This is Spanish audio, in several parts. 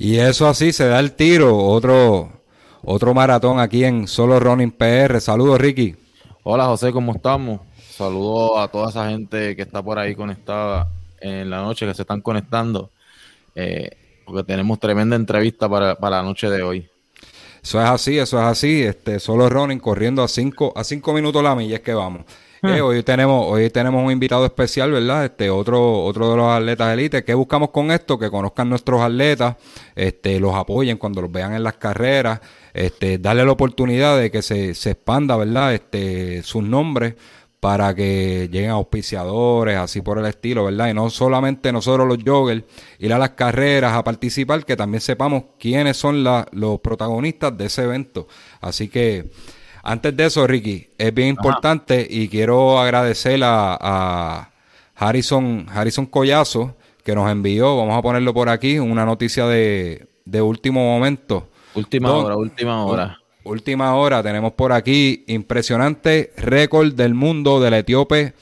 Y eso así se da el tiro, otro, otro maratón aquí en Solo Running PR. Saludos, Ricky. Hola, José, ¿cómo estamos? Saludos a toda esa gente que está por ahí conectada en la noche, que se están conectando, eh, porque tenemos tremenda entrevista para, para, la noche de hoy. Eso es así, eso es así. Este, Solo Running corriendo a cinco, a cinco minutos la milla es que vamos. Eh, hoy tenemos hoy tenemos un invitado especial, ¿verdad? Este otro otro de los atletas élite. ¿Qué buscamos con esto? Que conozcan nuestros atletas, este los apoyen cuando los vean en las carreras, este darle la oportunidad de que se, se expanda, ¿verdad? Este sus nombres para que lleguen auspiciadores, así por el estilo, ¿verdad? Y no solamente nosotros los joggers ir a las carreras a participar, que también sepamos quiénes son los protagonistas de ese evento. Así que antes de eso, Ricky, es bien importante y quiero agradecer a, Harrison, Harrison Collazo que nos envió, vamos a ponerlo por aquí, una noticia de, último momento. Última hora, última hora. Última hora, tenemos por aquí impresionante récord del mundo del etíope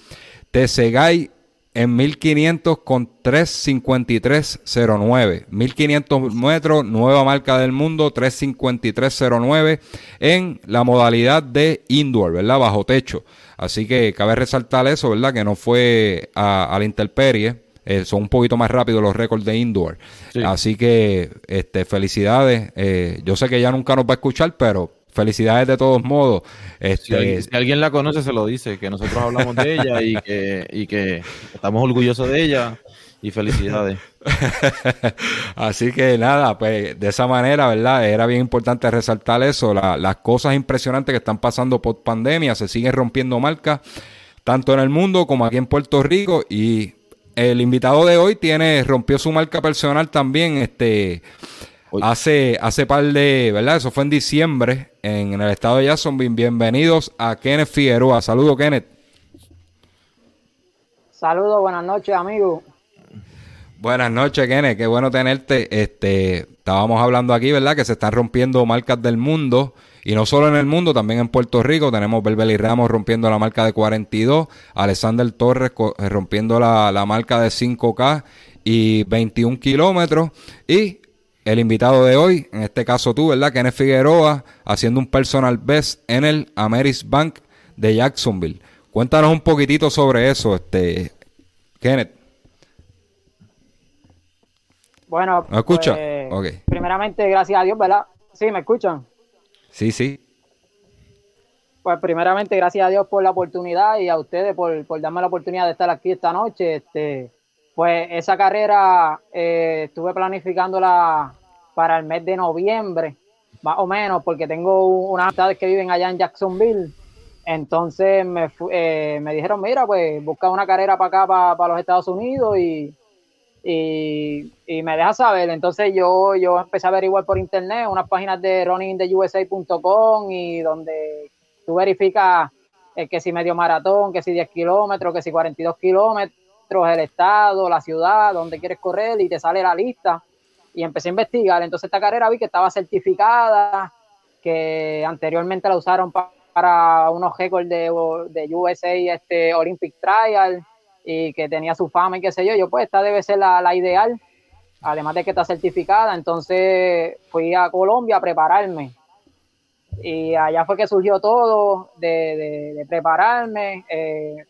Tesegay en 1500 con 353.09. 1500 metros, nueva marca del mundo, 353.09 en la modalidad de indoor, ¿verdad? Bajo techo. Así que cabe resaltar eso, ¿verdad? Que no fue a, la intemperie. Eh, son un poquito más rápidos los récords de indoor. Así que este, felicidades. Eh, yo sé que ella nunca nos va a escuchar, pero felicidades de todos modos. Este, si, alguien, la conoce, se lo dice, que nosotros hablamos de ella y que, y que estamos orgullosos de ella y felicidades. Así que nada, pues de esa manera, ¿verdad? Era bien importante resaltar eso, las cosas impresionantes que están pasando por pandemia, se siguen rompiendo marcas, tanto en el mundo como aquí en Puerto Rico y el invitado de hoy tiene, rompió su marca personal también, este Hace, hace par de, ¿verdad? Eso fue en diciembre en, el estado de Jacksonville. Bienvenidos a Kenneth Figueroa. Saludos, Kenneth. Saludos, buenas noches, amigo. Buenas noches, Kenneth. Qué bueno tenerte. Este, estábamos hablando aquí, ¿verdad? Que se están rompiendo marcas del mundo. Y no solo en el mundo, también en Puerto Rico. Tenemos y Ramos rompiendo la marca de 42. Alexander Torres eh, rompiendo la, la marca de 5K y 21 kilómetros. Y el invitado de hoy, en este caso tú, ¿verdad? Kenneth Figueroa, haciendo un personal best en el Ameris Bank de Jacksonville. Cuéntanos un poquitito sobre eso, este, Kenneth. Bueno, ¿me escucha? Pues, primeramente, gracias a Dios, ¿verdad? Sí, ¿me escuchan? Sí, sí. Pues primeramente, gracias a Dios por la oportunidad y a ustedes por, por darme la oportunidad de estar aquí esta noche. Este, pues esa carrera eh, estuve planificándola para el mes de noviembre, más o menos, porque tengo unas amistades que viven allá en Jacksonville. Entonces me, eh, me dijeron, mira, pues busca una carrera para acá, para, los Estados Unidos y, y, me deja saber. Entonces yo, yo empecé a averiguar por internet unas páginas de runningtheusa.com y donde tú verificas eh, que si medio maratón, que si 10 kilómetros, que si 42 kilómetros el estado, la ciudad, donde quieres correr y te sale la lista. Y empecé a investigar. Entonces esta carrera vi que estaba certificada, que anteriormente la usaron para unos récords de, de USA este, Olympic Trial y que tenía su fama y qué sé yo. Yo pues esta debe ser la, ideal, además de que está certificada. Entonces fui a Colombia a prepararme. Y allá fue que surgió todo de, prepararme. Eh,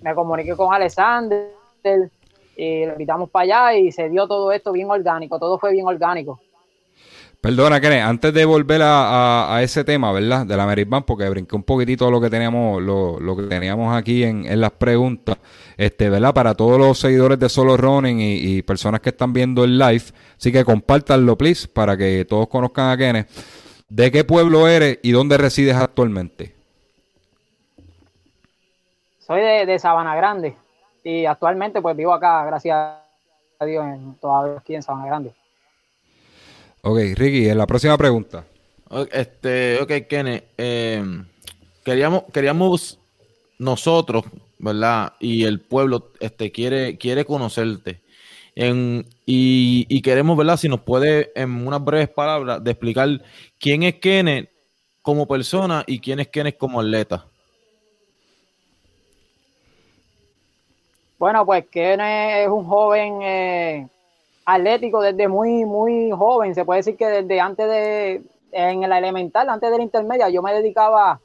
me comuniqué con Alexander y lo invitamos para allá y se dio todo esto bien orgánico, todo fue bien orgánico. Perdona, Kenneth, antes de volver a, ese tema, ¿verdad? De la Meritban, porque brinqué un poquitito lo que teníamos, lo, que teníamos aquí en, las preguntas, este, ¿verdad? Para todos los seguidores de Solo Running y, personas que están viendo el live, así que compártanlo, please, para que todos conozcan a Kenneth. ¿De qué pueblo eres y dónde resides actualmente? Soy de, Sabana Grande y actualmente pues vivo acá, gracias a Dios, todavía aquí en Sabana Grande. Ok, Ricky, en la próxima pregunta. Este, ok, Kenneth. Eh, queríamos, queríamos nosotros, ¿verdad? Y el pueblo este, quiere, quiere conocerte. En, y, y, queremos, ¿verdad? Si nos puede, en unas breves palabras, de explicar quién es Kenneth como persona y quién es Kenneth como atleta. Bueno, pues Kenneth es un joven eh, atlético desde muy, muy joven. Se puede decir que desde antes de, en la elemental, antes de la intermedia, yo me dedicaba,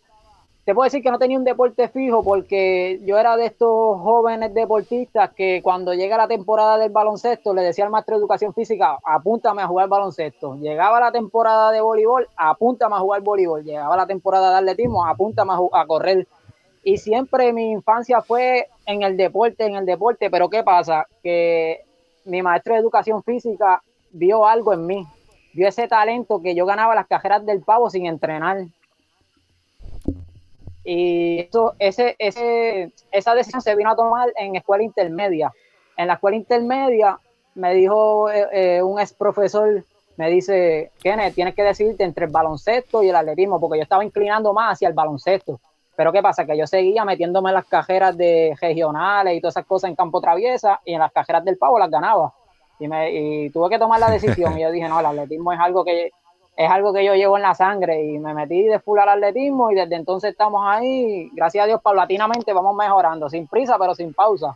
te puedo decir que no tenía un deporte fijo porque yo era de estos jóvenes deportistas que cuando llega la temporada del baloncesto le decía al maestro de educación física, apúntame a jugar baloncesto. Llegaba la temporada de voleibol, apúntame a jugar voleibol. Llegaba la temporada de atletismo, apúntame a, a correr. Y siempre mi infancia fue en el deporte, en el deporte, pero ¿qué pasa? Que mi maestro de educación física vio algo en mí, vio ese talento que yo ganaba las cajeras del pavo sin entrenar. Y esto, ese, ese, esa decisión se vino a tomar en escuela intermedia. En la escuela intermedia me dijo eh, eh, un ex profesor, me dice, Kenneth, tienes que decidirte entre el baloncesto y el atletismo, porque yo estaba inclinando más hacia el baloncesto. Pero ¿qué pasa? Que yo seguía metiéndome en las cajeras de regionales y todas esas cosas en campo traviesa y en las cajeras del pavo las ganaba. Y, me, y tuve que tomar la decisión y yo dije, no, el atletismo es algo que es algo que yo llevo en la sangre y me metí de full al atletismo y desde entonces estamos ahí, gracias a Dios, paulatinamente vamos mejorando, sin prisa pero sin pausa.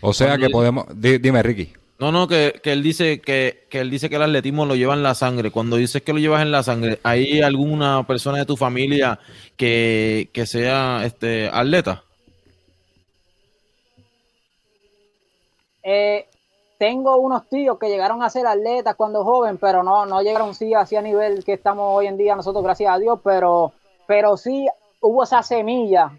O sea que podemos, dime Ricky. No, no, que, que él dice que, que, él dice que el atletismo lo lleva en la sangre. Cuando dices que lo llevas en la sangre, ¿hay alguna persona de tu familia que, que sea este atleta? Eh, tengo unos tíos que llegaron a ser atletas cuando joven, pero no, no llegaron sí así a nivel que estamos hoy en día nosotros, gracias a Dios, pero, pero sí hubo esa semilla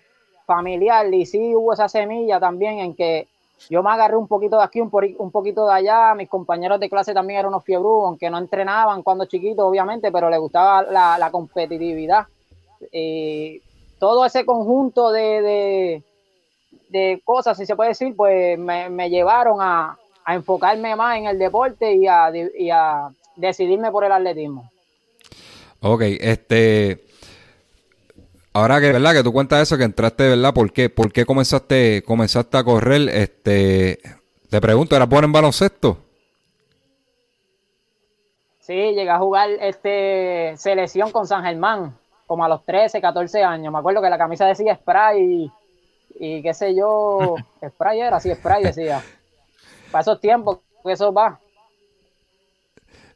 familiar y sí hubo esa semilla también en que yo me agarré un poquito de aquí, un, un poquito de allá. Mis compañeros de clase también eran unos fiebrudos, aunque no entrenaban cuando chiquitos, obviamente, pero les gustaba la, competitividad. Y todo ese conjunto de, de, cosas, si se puede decir, pues me, llevaron a, enfocarme más en el deporte y a, y a decidirme por el atletismo. Ok, este Ahora que, ¿verdad? Que tú cuentas eso, que entraste, ¿verdad? ¿Por qué, ¿Por qué comenzaste, comenzaste a correr? Este, te pregunto, ¿eras bueno en baloncesto? Sí, llegué a jugar este selección con San Germán, como a los 13, 14 años. Me acuerdo que la camisa decía spray y, qué sé yo, spray era, sí, spray decía. Para esos tiempos, eso va.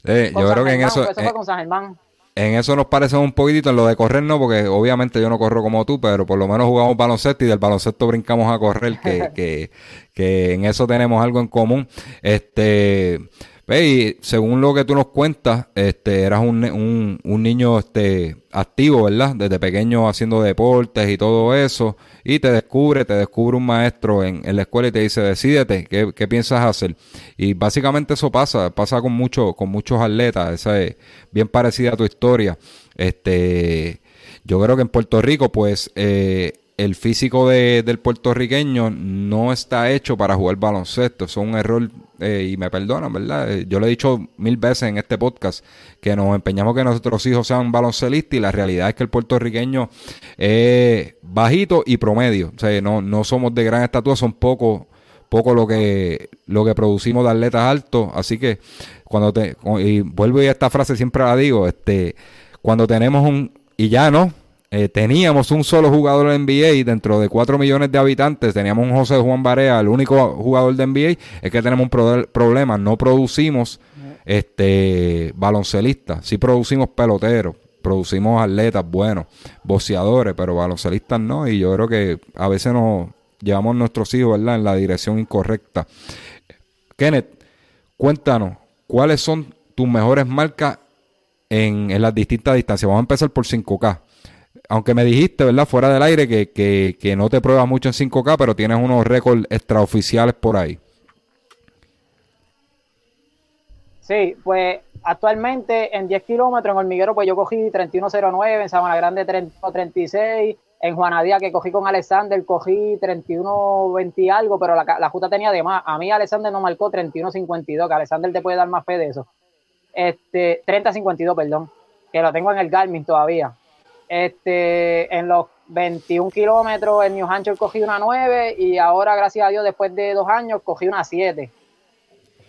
Eh, yo creo que en eso... Eso fue con San Germán en eso nos parece un poquitito, en lo de correr no, porque obviamente yo no corro como tú, pero por lo menos jugamos baloncesto y del baloncesto brincamos a correr, que, que, que en eso tenemos algo en común. Este, y según lo que tú nos cuentas, este, eras un, un, un, niño este, activo, ¿verdad? Desde pequeño haciendo deportes y todo eso. Y te descubre, te descubre un maestro en, en la escuela y te dice, decídete, ¿qué, ¿qué, piensas hacer? Y básicamente eso pasa, pasa con, mucho, con muchos atletas. Esa es bien parecida a tu historia. Este, yo creo que en Puerto Rico, pues, eh, el físico de, del puertorriqueño no está hecho para jugar baloncesto. Eso es un error, eh, y me perdonan, ¿verdad? Eh, yo lo he dicho mil veces en este podcast, que nos empeñamos que nuestros hijos sean baloncelistas y la realidad es que el puertorriqueño es bajito y promedio. O sea, no, no somos de gran estatura, son poco poco lo que lo que producimos de atletas altos así que cuando te y vuelvo y esta frase siempre la digo este cuando tenemos un y ya no eh, teníamos un solo jugador en NBA y dentro de 4 millones de habitantes teníamos un José Juan Barea, el único jugador de NBA, es que tenemos un problema, no producimos este baloncelistas, sí producimos peloteros, producimos atletas buenos, boxeadores, pero baloncelistas no, y yo creo que a veces nos llevamos nuestros hijos ¿verdad? en la dirección incorrecta. Kenneth, cuéntanos, ¿cuáles son tus mejores marcas en, en las distintas distancias? Vamos a empezar por 5K aunque me dijiste, ¿verdad? Fuera del aire que, que, que no te pruebas mucho en 5K, pero tienes unos récords extraoficiales por ahí. Sí, pues actualmente en 10 kilómetros en Hormiguero, pues yo cogí 31.09, en Sabana Grande 31.36, en Juanadía que cogí con Alexander, cogí 31.20 y algo, pero la, la justa tenía de más. A mí Alexander no marcó 31.52, que Alexander te puede dar más fe de eso. Este, 30-52, perdón, que lo tengo en el Garmin todavía. Este, en los 21 kilómetros en New Hampshire cogí una 9 y ahora, gracias a Dios, después de dos años, cogí una 7.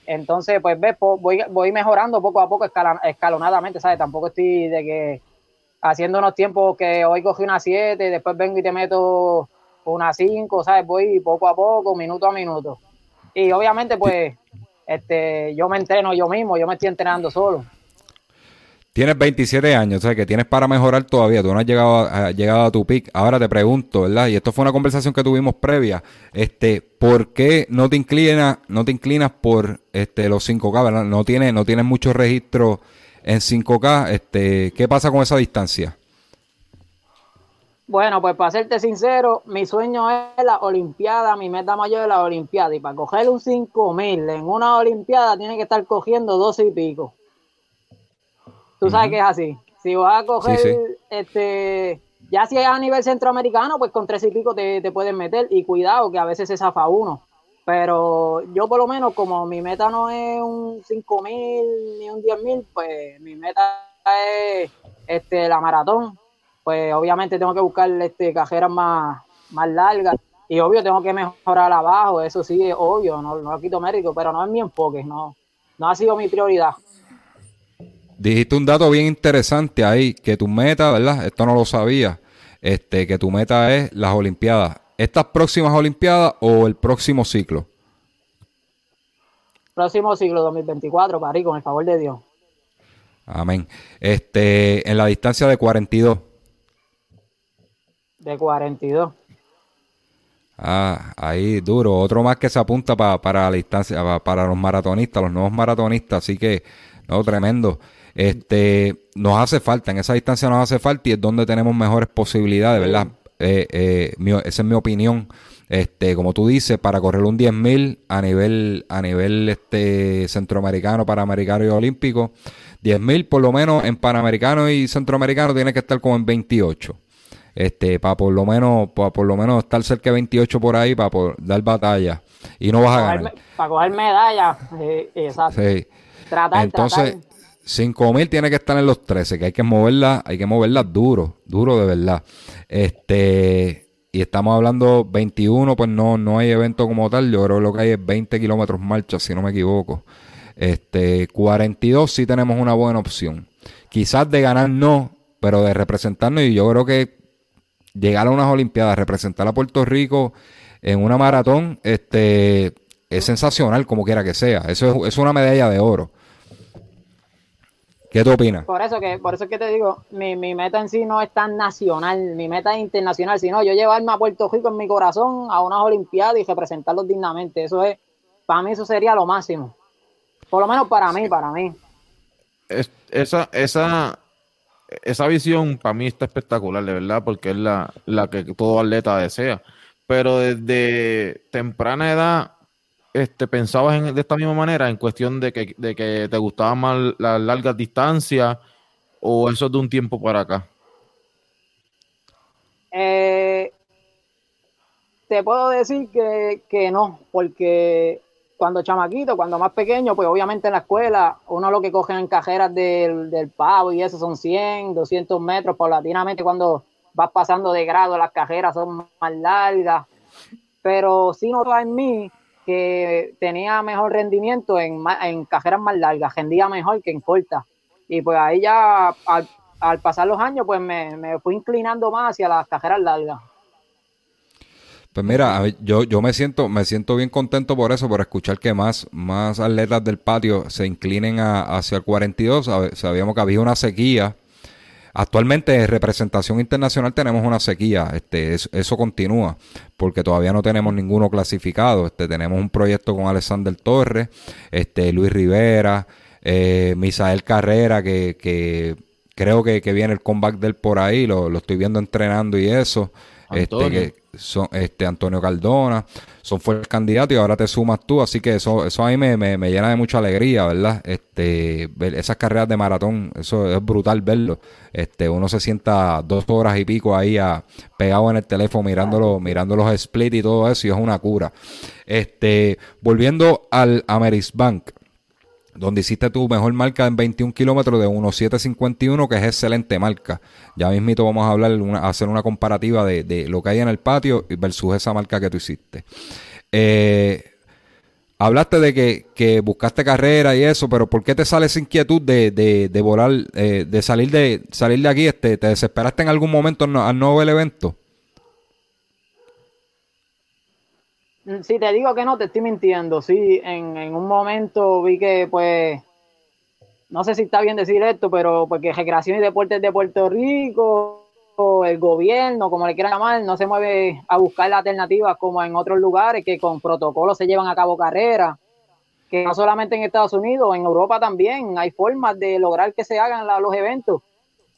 Entonces, pues ves, voy, mejorando poco a poco, escalonadamente, ¿sabes? Tampoco estoy de que haciendo unos tiempos que hoy cogí una 7, después vengo y te meto una 5, ¿sabes? Voy poco a poco, minuto a minuto. Y obviamente, pues, este, yo me entreno yo mismo, yo me estoy entrenando solo. Tienes 27 años, o sea que tienes para mejorar todavía. Tú no has llegado a, llegado a tu pick. Ahora te pregunto, ¿verdad? Y esto fue una conversación que tuvimos previa. Este, ¿por qué no te inclinas, no te inclinas por este los 5K, ¿verdad? No tienes, no tienes mucho registro en 5K. Este, ¿qué pasa con esa distancia? Bueno, pues para serte sincero, mi sueño es la Olimpiada, mi meta mayor es la Olimpiada. Y para coger un 5000 en una Olimpiada tiene que estar cogiendo 12 y pico. Tú sabes que es así. Si vas a coger, este, ya si es a nivel centroamericano, pues con tres y pico te, te pueden meter. Y cuidado, que a veces se zafa uno. Pero yo por lo menos, como mi meta no es un 5000 ni un 10000, pues mi meta es este, la maratón. Pues obviamente tengo que buscar este, cajeras más, más largas. Y obvio tengo que mejorar abajo, eso sí es obvio, no, no lo quito mérito, pero no es mi enfoque, no, no ha sido mi prioridad. Dijiste un dato bien interesante ahí, que tu meta, ¿verdad? Esto no lo sabía, este, que tu meta es las Olimpiadas. ¿Estas próximas Olimpiadas o el próximo ciclo? Próximo ciclo 2024, París, con el favor de Dios. Amén. Este, en la distancia de 42. De 42. Ah, ahí duro. Otro más que se apunta para la distancia, para los maratonistas, los nuevos maratonistas. Así que, no, tremendo. Este, nos hace falta, en esa distancia nos hace falta y es donde tenemos mejores posibilidades, ¿verdad? Eh, eh, esa es mi opinión. Este, como tú dices, para correr un 10.000 a nivel, a nivel este, centroamericano, panamericano y olímpico, 10.000 por lo menos en panamericano y centroamericano tiene que estar como en 28. Este, para por lo menos, para por lo menos estar cerca de 28 por ahí para dar batalla. Y no vas a ganar. Para coger medalla. exacto. Sí. Entonces, 5000 tiene que estar en los 13, que hay que moverla, hay que moverla duro, duro de verdad. Este, y estamos hablando 21, pues no, no hay evento como tal. Yo creo que lo que hay es 20 kilómetros marcha, si no me equivoco. Este, 42 sí tenemos una buena opción. Quizás de ganar no, pero de representarnos, y yo creo que llegar a unas Olimpiadas, representar a Puerto Rico en una maratón, este, es sensacional como quiera que sea. Eso es una medalla de oro. ¿Qué tú opinas? Por eso que, por eso que te digo, mi, meta en sí no es tan nacional, mi meta es internacional, sino yo llevarme a Puerto Rico en mi corazón a unas Olimpiadas y representarlos dignamente. Eso es, para mí eso sería lo máximo. Por lo menos para mí, para mí. esa, esa, esa visión para mí está espectacular, de verdad, porque es la, la que todo atleta desea. Pero desde temprana edad este, pensabas en, de esta misma manera en cuestión de que, de que te gustaban más las largas distancias o eso de un tiempo para acá? Eh, te puedo decir que, no, porque cuando chamaquito, cuando más pequeño, pues obviamente en la escuela, uno lo que coge en cajeras del, del pavo y eso son 100, 200 metros, paulatinamente cuando vas pasando de grado las cajeras son más largas, pero si no en mí que tenía mejor rendimiento en, en cajeras más largas, rendía mejor que en cortas. Y pues ahí ya al, pasar los años, pues me, me, fui inclinando más hacia las cajeras largas. Pues mira, yo, yo me siento, me siento bien contento por eso, por escuchar que más, más atletas del patio se inclinen hacia el 42. Sabíamos que había una sequía Actualmente en representación internacional tenemos una sequía, este, eso, continúa, porque todavía no tenemos ninguno clasificado. Este, tenemos un proyecto con Alexander Torres, este, Luis Rivera, eh, Misael Carrera, que, que creo que, que, viene el comeback del por ahí, lo, lo estoy viendo entrenando y eso. Este, que son, este, Antonio Cardona, son fuertes candidatos y ahora te sumas tú, así que eso, eso a mí me, me, llena de mucha alegría, ¿verdad? Este, ver esas carreras de maratón, eso es brutal verlo. Este, uno se sienta dos horas y pico ahí a, pegado en el teléfono mirándolo, mirando los split y todo eso, y es una cura. Este, volviendo al Ameris Bank, donde hiciste tu mejor marca en 21 kilómetros de 1.751, que es excelente marca. Ya mismito vamos a hablar, hacer una comparativa de, lo que hay en el patio versus esa marca que tú hiciste. Eh, hablaste de que, buscaste carrera y eso, pero ¿por qué te sale esa inquietud de, de, volar, eh, de salir de salir de aquí? Este, ¿Te desesperaste en algún momento al no ver el evento? Mm, si te digo que no, te estoy mintiendo. Sí, en, un momento vi que, pues, no sé si está bien decir esto, pero porque Recreación y Deportes de Puerto Rico, o el gobierno, como le quieran llamar, no se mueve a buscar alternativas como en otros lugares que con protocolos se llevan a cabo carreras. Que no solamente en Estados Unidos, en Europa también hay formas de lograr que se hagan los eventos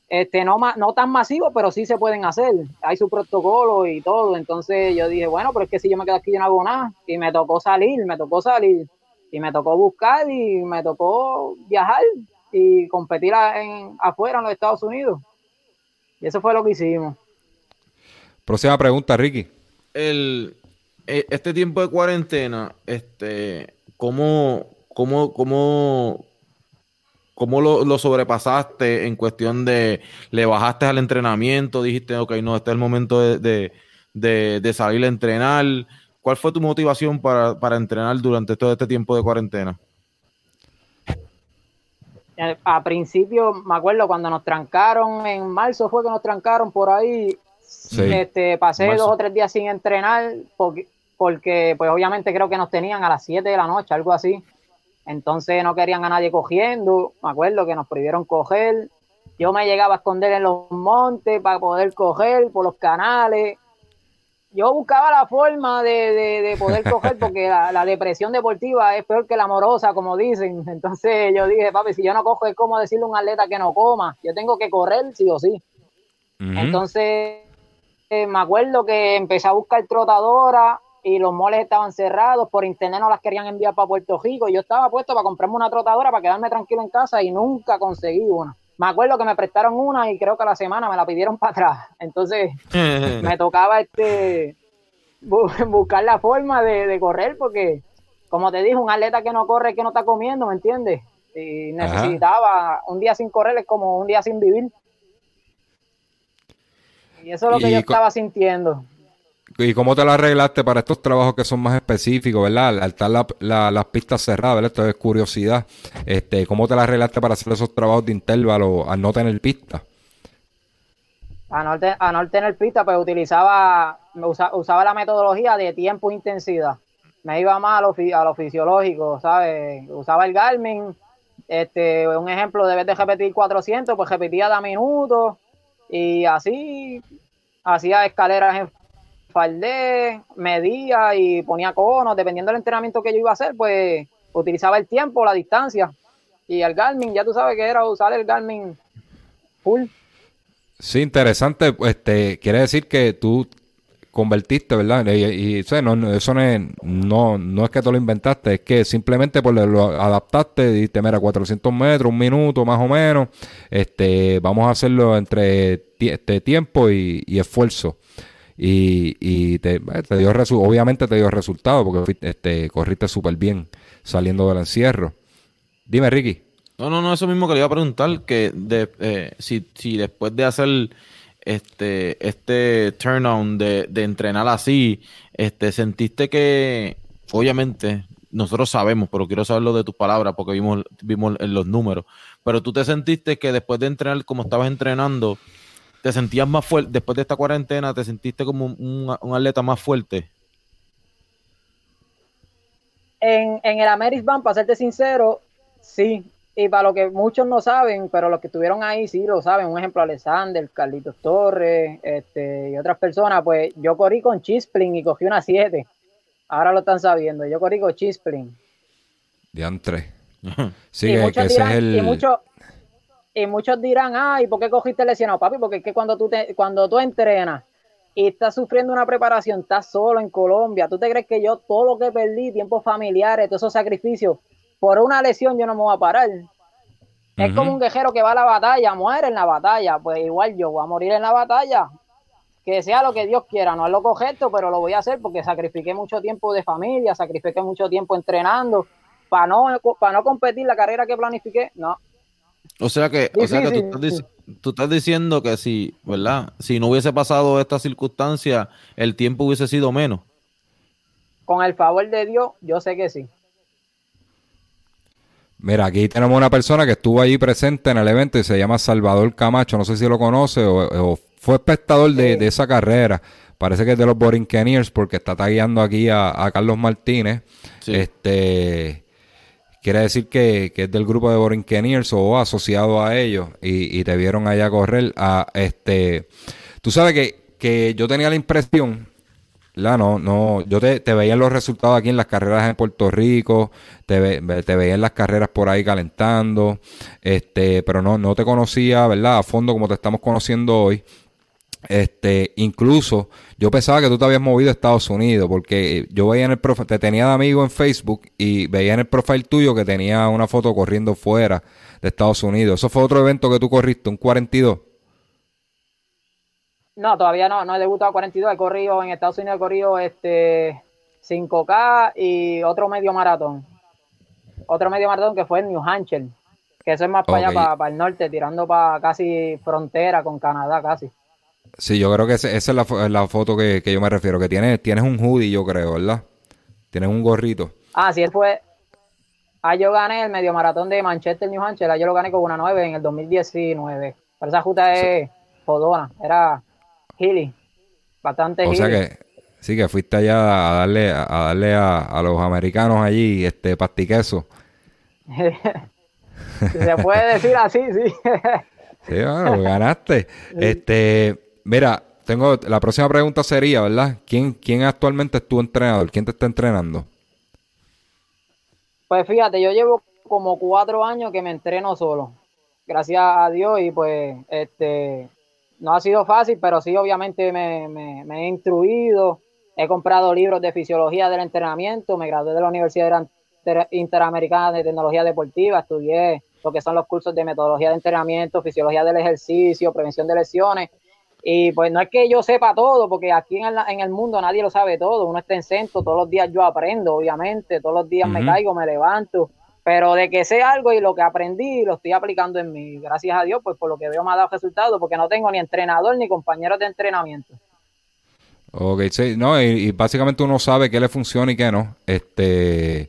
este, no, no tan masivo, pero sí se pueden hacer. Hay su protocolo y todo. Entonces yo dije, bueno, pero es que si yo me quedo aquí yo no hago nada. Y me tocó salir, me tocó salir. Y me tocó buscar y me tocó viajar y competir en, afuera en los Estados Unidos. Y eso fue lo que hicimos. Próxima pregunta, Ricky. El, e, este tiempo de cuarentena, este, ¿cómo, cómo, cómo ¿Cómo lo, sobrepasaste en cuestión de, le bajaste al entrenamiento, dijiste, ok, no, este es el momento de, salir a entrenar? ¿Cuál fue tu motivación para, entrenar durante todo este tiempo de cuarentena? A principio, me acuerdo cuando nos trancaron, en marzo fue que nos trancaron por ahí, este, pasé dos o tres días sin entrenar porque, porque, pues obviamente creo que nos tenían a las 7 de la noche, algo así. Entonces no querían a nadie cogiendo. Me acuerdo que nos prohibieron coger. Yo me llegaba a esconder en los montes para poder coger por los canales. Yo buscaba la forma de, poder coger porque la, depresión deportiva es peor que la amorosa, como dicen. Entonces yo dije, papi, si yo no cojo es como decirle a un atleta que no coma. Yo tengo que correr sí o sí. Entonces eh, me acuerdo que empecé a buscar trotadora y los moles estaban cerrados, por internet no las querían enviar para Puerto Rico. Yo estaba puesto para comprarme una trotadora para quedarme tranquilo en casa y nunca conseguí una. Me acuerdo que me prestaron una y creo que a la semana me la pidieron para atrás. Entonces me tocaba este buscar la forma de, correr porque, como te dije, un atleta que no corre, que no está comiendo, ¿me entiendes? Y necesitaba un día sin correr es como un día sin vivir. Y eso es lo que yo estaba sintiendo. ¿Y cómo te la arreglaste para estos trabajos que son más específicos, verdad? Al estar las pistas cerradas, ¿verdad? Esto es curiosidad. Este, ¿Cómo te la arreglaste para hacer esos trabajos de intervalo al no tener pista? A no, tener pista, pues utilizaba, usaba la metodología de tiempo e intensidad. Me iba más a lo, a lo fisiológico, ¿sabes? Usaba el Garmin, este, un ejemplo, debes de repetir 400, pues repetía da minutos y así hacía escaleras en faldé, medía y ponía conos, dependiendo del entrenamiento que yo iba a hacer, pues utilizaba el tiempo, la distancia. Y el Garmin, ya tú sabes que era usar el Garmin full. Sí, interesante. Este, quiere decir que tú convertiste, ¿verdad? Y, eso, no, no, es, que tú lo inventaste, es que simplemente pues, lo adaptaste, dijiste, mira, 400 metros, un minuto más o menos, este, vamos a hacerlo entre este tiempo y esfuerzo y, y te, te dio obviamente te dio resultado porque este, corriste súper bien saliendo del encierro. Dime, Ricky. No, no, no, eso mismo que le iba a preguntar, que de, eh, si, si después de hacer este, este turn de, de entrenar así, este, sentiste que, obviamente, nosotros sabemos, pero quiero saberlo de tus palabras porque vimos, vimos los números, pero tú te sentiste que después de entrenar como estabas entrenando, ¿Te sentías más fuerte, después de esta cuarentena, te sentiste como un, atleta más fuerte? En, en el Amerisban, para serte sincero, sí. Y para lo que muchos no saben, pero los que estuvieron ahí sí lo saben. Un ejemplo, Alexander, Carlitos Torres este, y otras personas. Pues yo corrí con Chisplin y cogí una 7. Ahora lo están sabiendo. Yo corrí con Chisplin. Diantre. sí, que, ese es el... Y muchos y muchos dirán, ay, ¿por qué cogiste lesionado, papi? Porque es que cuando tú, te, cuando tú entrenas y estás sufriendo una preparación, estás solo en Colombia, ¿tú te crees que yo todo lo que perdí, tiempos familiares, todos esos sacrificios, por una lesión yo no me voy a parar? Es como un guerrero que va a la batalla, muere en la batalla, pues igual yo voy a morir en la batalla. Que sea lo que Dios quiera, no es lo correcto, pero lo voy a hacer porque sacrifiqué mucho tiempo de familia, sacrifiqué mucho tiempo entrenando para no, para no competir la carrera que planifiqué, no. O sea que, o sea que tú, estás diciendo que si, ¿verdad? Si no hubiese pasado esta circunstancia, el tiempo hubiese sido menos. Con el favor de Dios, yo sé que sí. Mira, aquí tenemos una persona que estuvo allí presente en el evento y se llama Salvador Camacho. No sé si lo conoce o, fue espectador de, esa carrera. Parece que es de los Borinqueniers porque está tagueando aquí a, Carlos Martínez. Este quiere decir que, es del grupo de Borinqueniers o asociado a ellos y, te vieron allá correr. A, este, tú sabes que, que yo tenía la impresión la no, no, yo te, te, veía los resultados aquí en las carreras en Puerto Rico, te, te veía en las carreras por ahí calentando, este, pero no, no te conocía, ¿verdad? A fondo como te estamos conociendo hoy. Este, incluso yo pensaba que tú te habías movido a Estados Unidos, porque yo veía en el profile, te tenía de amigo en Facebook y veía en el profile tuyo que tenía una foto corriendo fuera de Estados Unidos. Eso fue otro evento que tú corriste, un 42. No, todavía no, no he debutado 42, he corrido en Estados Unidos, he corrido este 5K y otro medio maratón. Otro medio maratón que fue en New Hampshire, que eso es más para allá, para, el norte, tirando para casi frontera con Canadá, casi. Sí, yo creo que esa es la, foto que, yo me refiero, que tienes, tienes un hoodie, yo creo, ¿verdad? Tienes un gorrito. Ah, sí, él fue... Ah, yo gané el medio maratón de Manchester, New Hampshire, ah, yo lo gané con una 9 en el 2019. Pero esa justa es jodona, era Gili. Bastante O sea que sí que fuiste allá a darle a darle a, los americanos allí este pastiqueso. Se puede decir así, sí. sí, bueno, ganaste. Este, mira, tengo la próxima pregunta sería, ¿verdad? ¿Quién quién actualmente es tu entrenador? ¿Quién te está entrenando? Pues fíjate, yo llevo como cuatro años que me entreno solo. Gracias a Dios y pues este no ha sido fácil, pero sí, obviamente me, he instruido, he comprado libros de fisiología del entrenamiento, me gradué de la Universidad Interamericana de Tecnología Deportiva, estudié lo que son los cursos de metodología de entrenamiento, fisiología del ejercicio, prevención de lesiones. Y pues no es que yo sepa todo, porque aquí en el, en el mundo nadie lo sabe todo, uno está en centro, todos los días yo aprendo, obviamente, todos los días me caigo, me levanto, pero de que sé algo y lo que aprendí lo estoy aplicando en mí. Gracias a Dios, pues por lo que veo me ha dado resultados, porque no tengo ni entrenador ni compañeros de entrenamiento. Ok, sí, no, y, básicamente uno sabe qué le funciona y qué no. Este,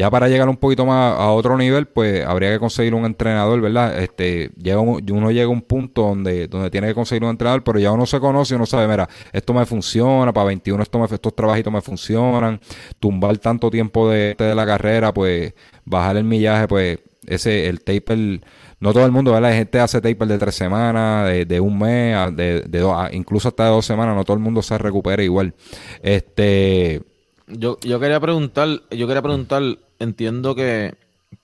ya para llegar un poquito más a otro nivel, pues habría que conseguir un entrenador, ¿verdad? Este, llega uno llega a un punto donde, donde tiene que conseguir un entrenador, pero ya uno se conoce y uno sabe, mira, esto me funciona, para 21 esto me, estos trabajitos me funcionan, tumbar tanto tiempo de, de la carrera, pues bajar el millaje, pues ese, el taper, no todo el mundo, ¿verdad? Hay gente hace taper de tres semanas, de, un mes, de, de dos, incluso hasta de dos semanas, no todo el mundo se recupera igual. Este, yo, yo quería preguntar, yo quería preguntar, entiendo que,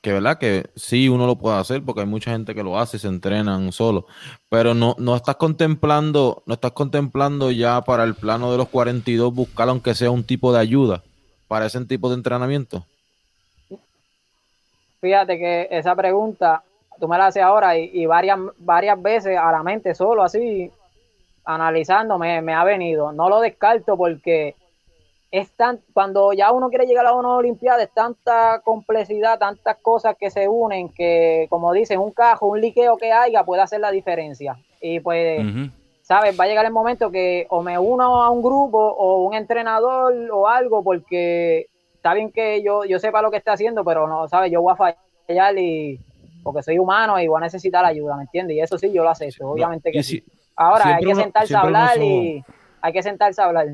que verdad que sí uno lo puede hacer porque hay mucha gente que lo hace y se entrenan solo, pero no, no estás contemplando, no estás contemplando ya para el plano de los 42 buscar aunque sea un tipo de ayuda para ese tipo de entrenamiento. Fíjate que esa pregunta tú me la haces ahora y, varias, varias veces a la mente solo así analizando me, me ha venido. No lo descarto porque es tan, cuando ya uno quiere llegar a una Olimpiada, es tanta complejidad, tantas cosas que se unen que, como dicen, un cajo, un liqueo que haya puede hacer la diferencia. Y pues, ¿sabes? Va a llegar el momento que o me uno a un grupo o un entrenador o algo, porque está bien que yo, yo sepa lo que está haciendo, pero no, ¿sabes? Yo voy a fallar y porque soy humano y voy a necesitar ayuda, ¿me entiendes? Y eso sí, yo lo acepto, obviamente que sí. Ahora hay que sentarse a hablar y hay que sentarse a hablar.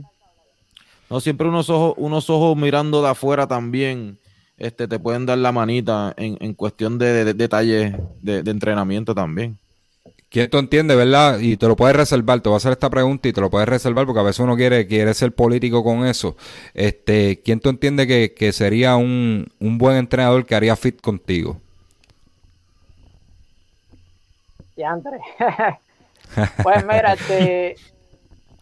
No, siempre unos ojos, unos ojos mirando de afuera también este, te pueden dar la manita en, cuestión de, detalles de, entrenamiento también. ¿Quién tú entiendes, verdad? Y te lo puedes reservar, te voy a hacer esta pregunta y te lo puedes reservar porque a veces uno quiere, quiere ser político con eso. Este, ¿Quién tú entiendes que, sería un, buen entrenador que haría fit contigo? Ya, pues mira, este,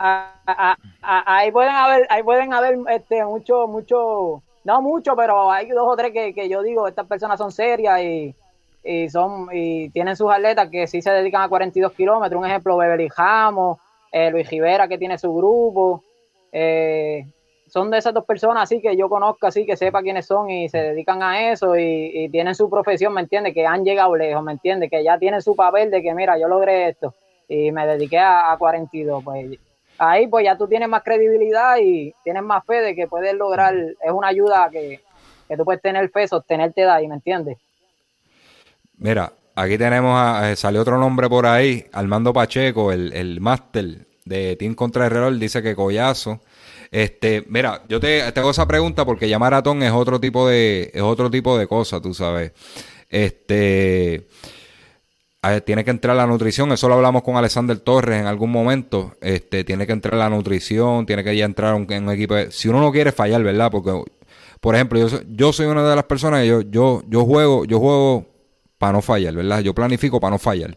ahí pueden haber, ahí pueden haber este, mucho, mucho, no mucho, pero hay dos o tres que, yo digo, estas personas son serias y, son y tienen sus atletas que sí se dedican a 42 kilómetros. Un ejemplo, Beverly Jamo, eh, Luis Rivera que tiene su grupo. Eh, son de esas dos personas así que yo conozco así, que sepa quiénes son y se dedican a eso y, tienen su profesión, ¿me entiendes? Que han llegado lejos, ¿me entiendes? Que ya tienen su papel de que, mira, yo logré esto y me dediqué a, 42, pues ahí pues ya tú tienes más credibilidad y tienes más fe de que puedes lograr, es una ayuda que, que tú puedes tener fe, sostenerte de ahí, ¿me entiendes? Mira, aquí tenemos, a, eh, salió otro nombre por ahí, Armando Pacheco, el, el máster de Team Contra el Reloj, dice que Collazo este, mira, yo te, hago esa pregunta porque ya maratón es otro tipo de, es otro tipo de cosa, tú sabes. Este, tiene que entrar la nutrición, eso lo hablamos con Alexander Torres en algún momento. Este, tiene que entrar la nutrición, tiene que ya entrar un, en un equipo. si uno no quiere fallar, ¿verdad? Porque, por ejemplo, yo, yo soy una de las personas, yo, yo, yo juego, yo juego para no fallar, ¿verdad? Yo planifico para no fallar.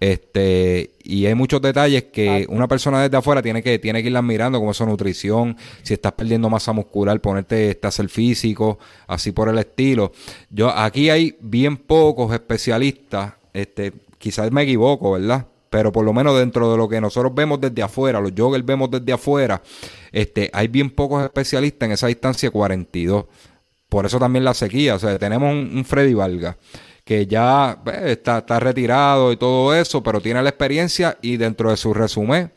Este, y hay muchos detalles que una persona desde afuera tiene que, tiene que irlas mirando, como eso nutrición, si estás perdiendo masa muscular, ponerte, este hacer físico, así por el estilo. Yo, aquí hay bien pocos especialistas, este, quizás me equivoco, ¿verdad? Pero por lo menos dentro de lo que nosotros vemos desde afuera, los joggers vemos desde afuera, este, hay bien pocos especialistas en esa distancia 42. Por eso también la sequía, o sea, tenemos un, Freddy Valga que ya pues, está, está, retirado y todo eso, pero tiene la experiencia y dentro de su resumen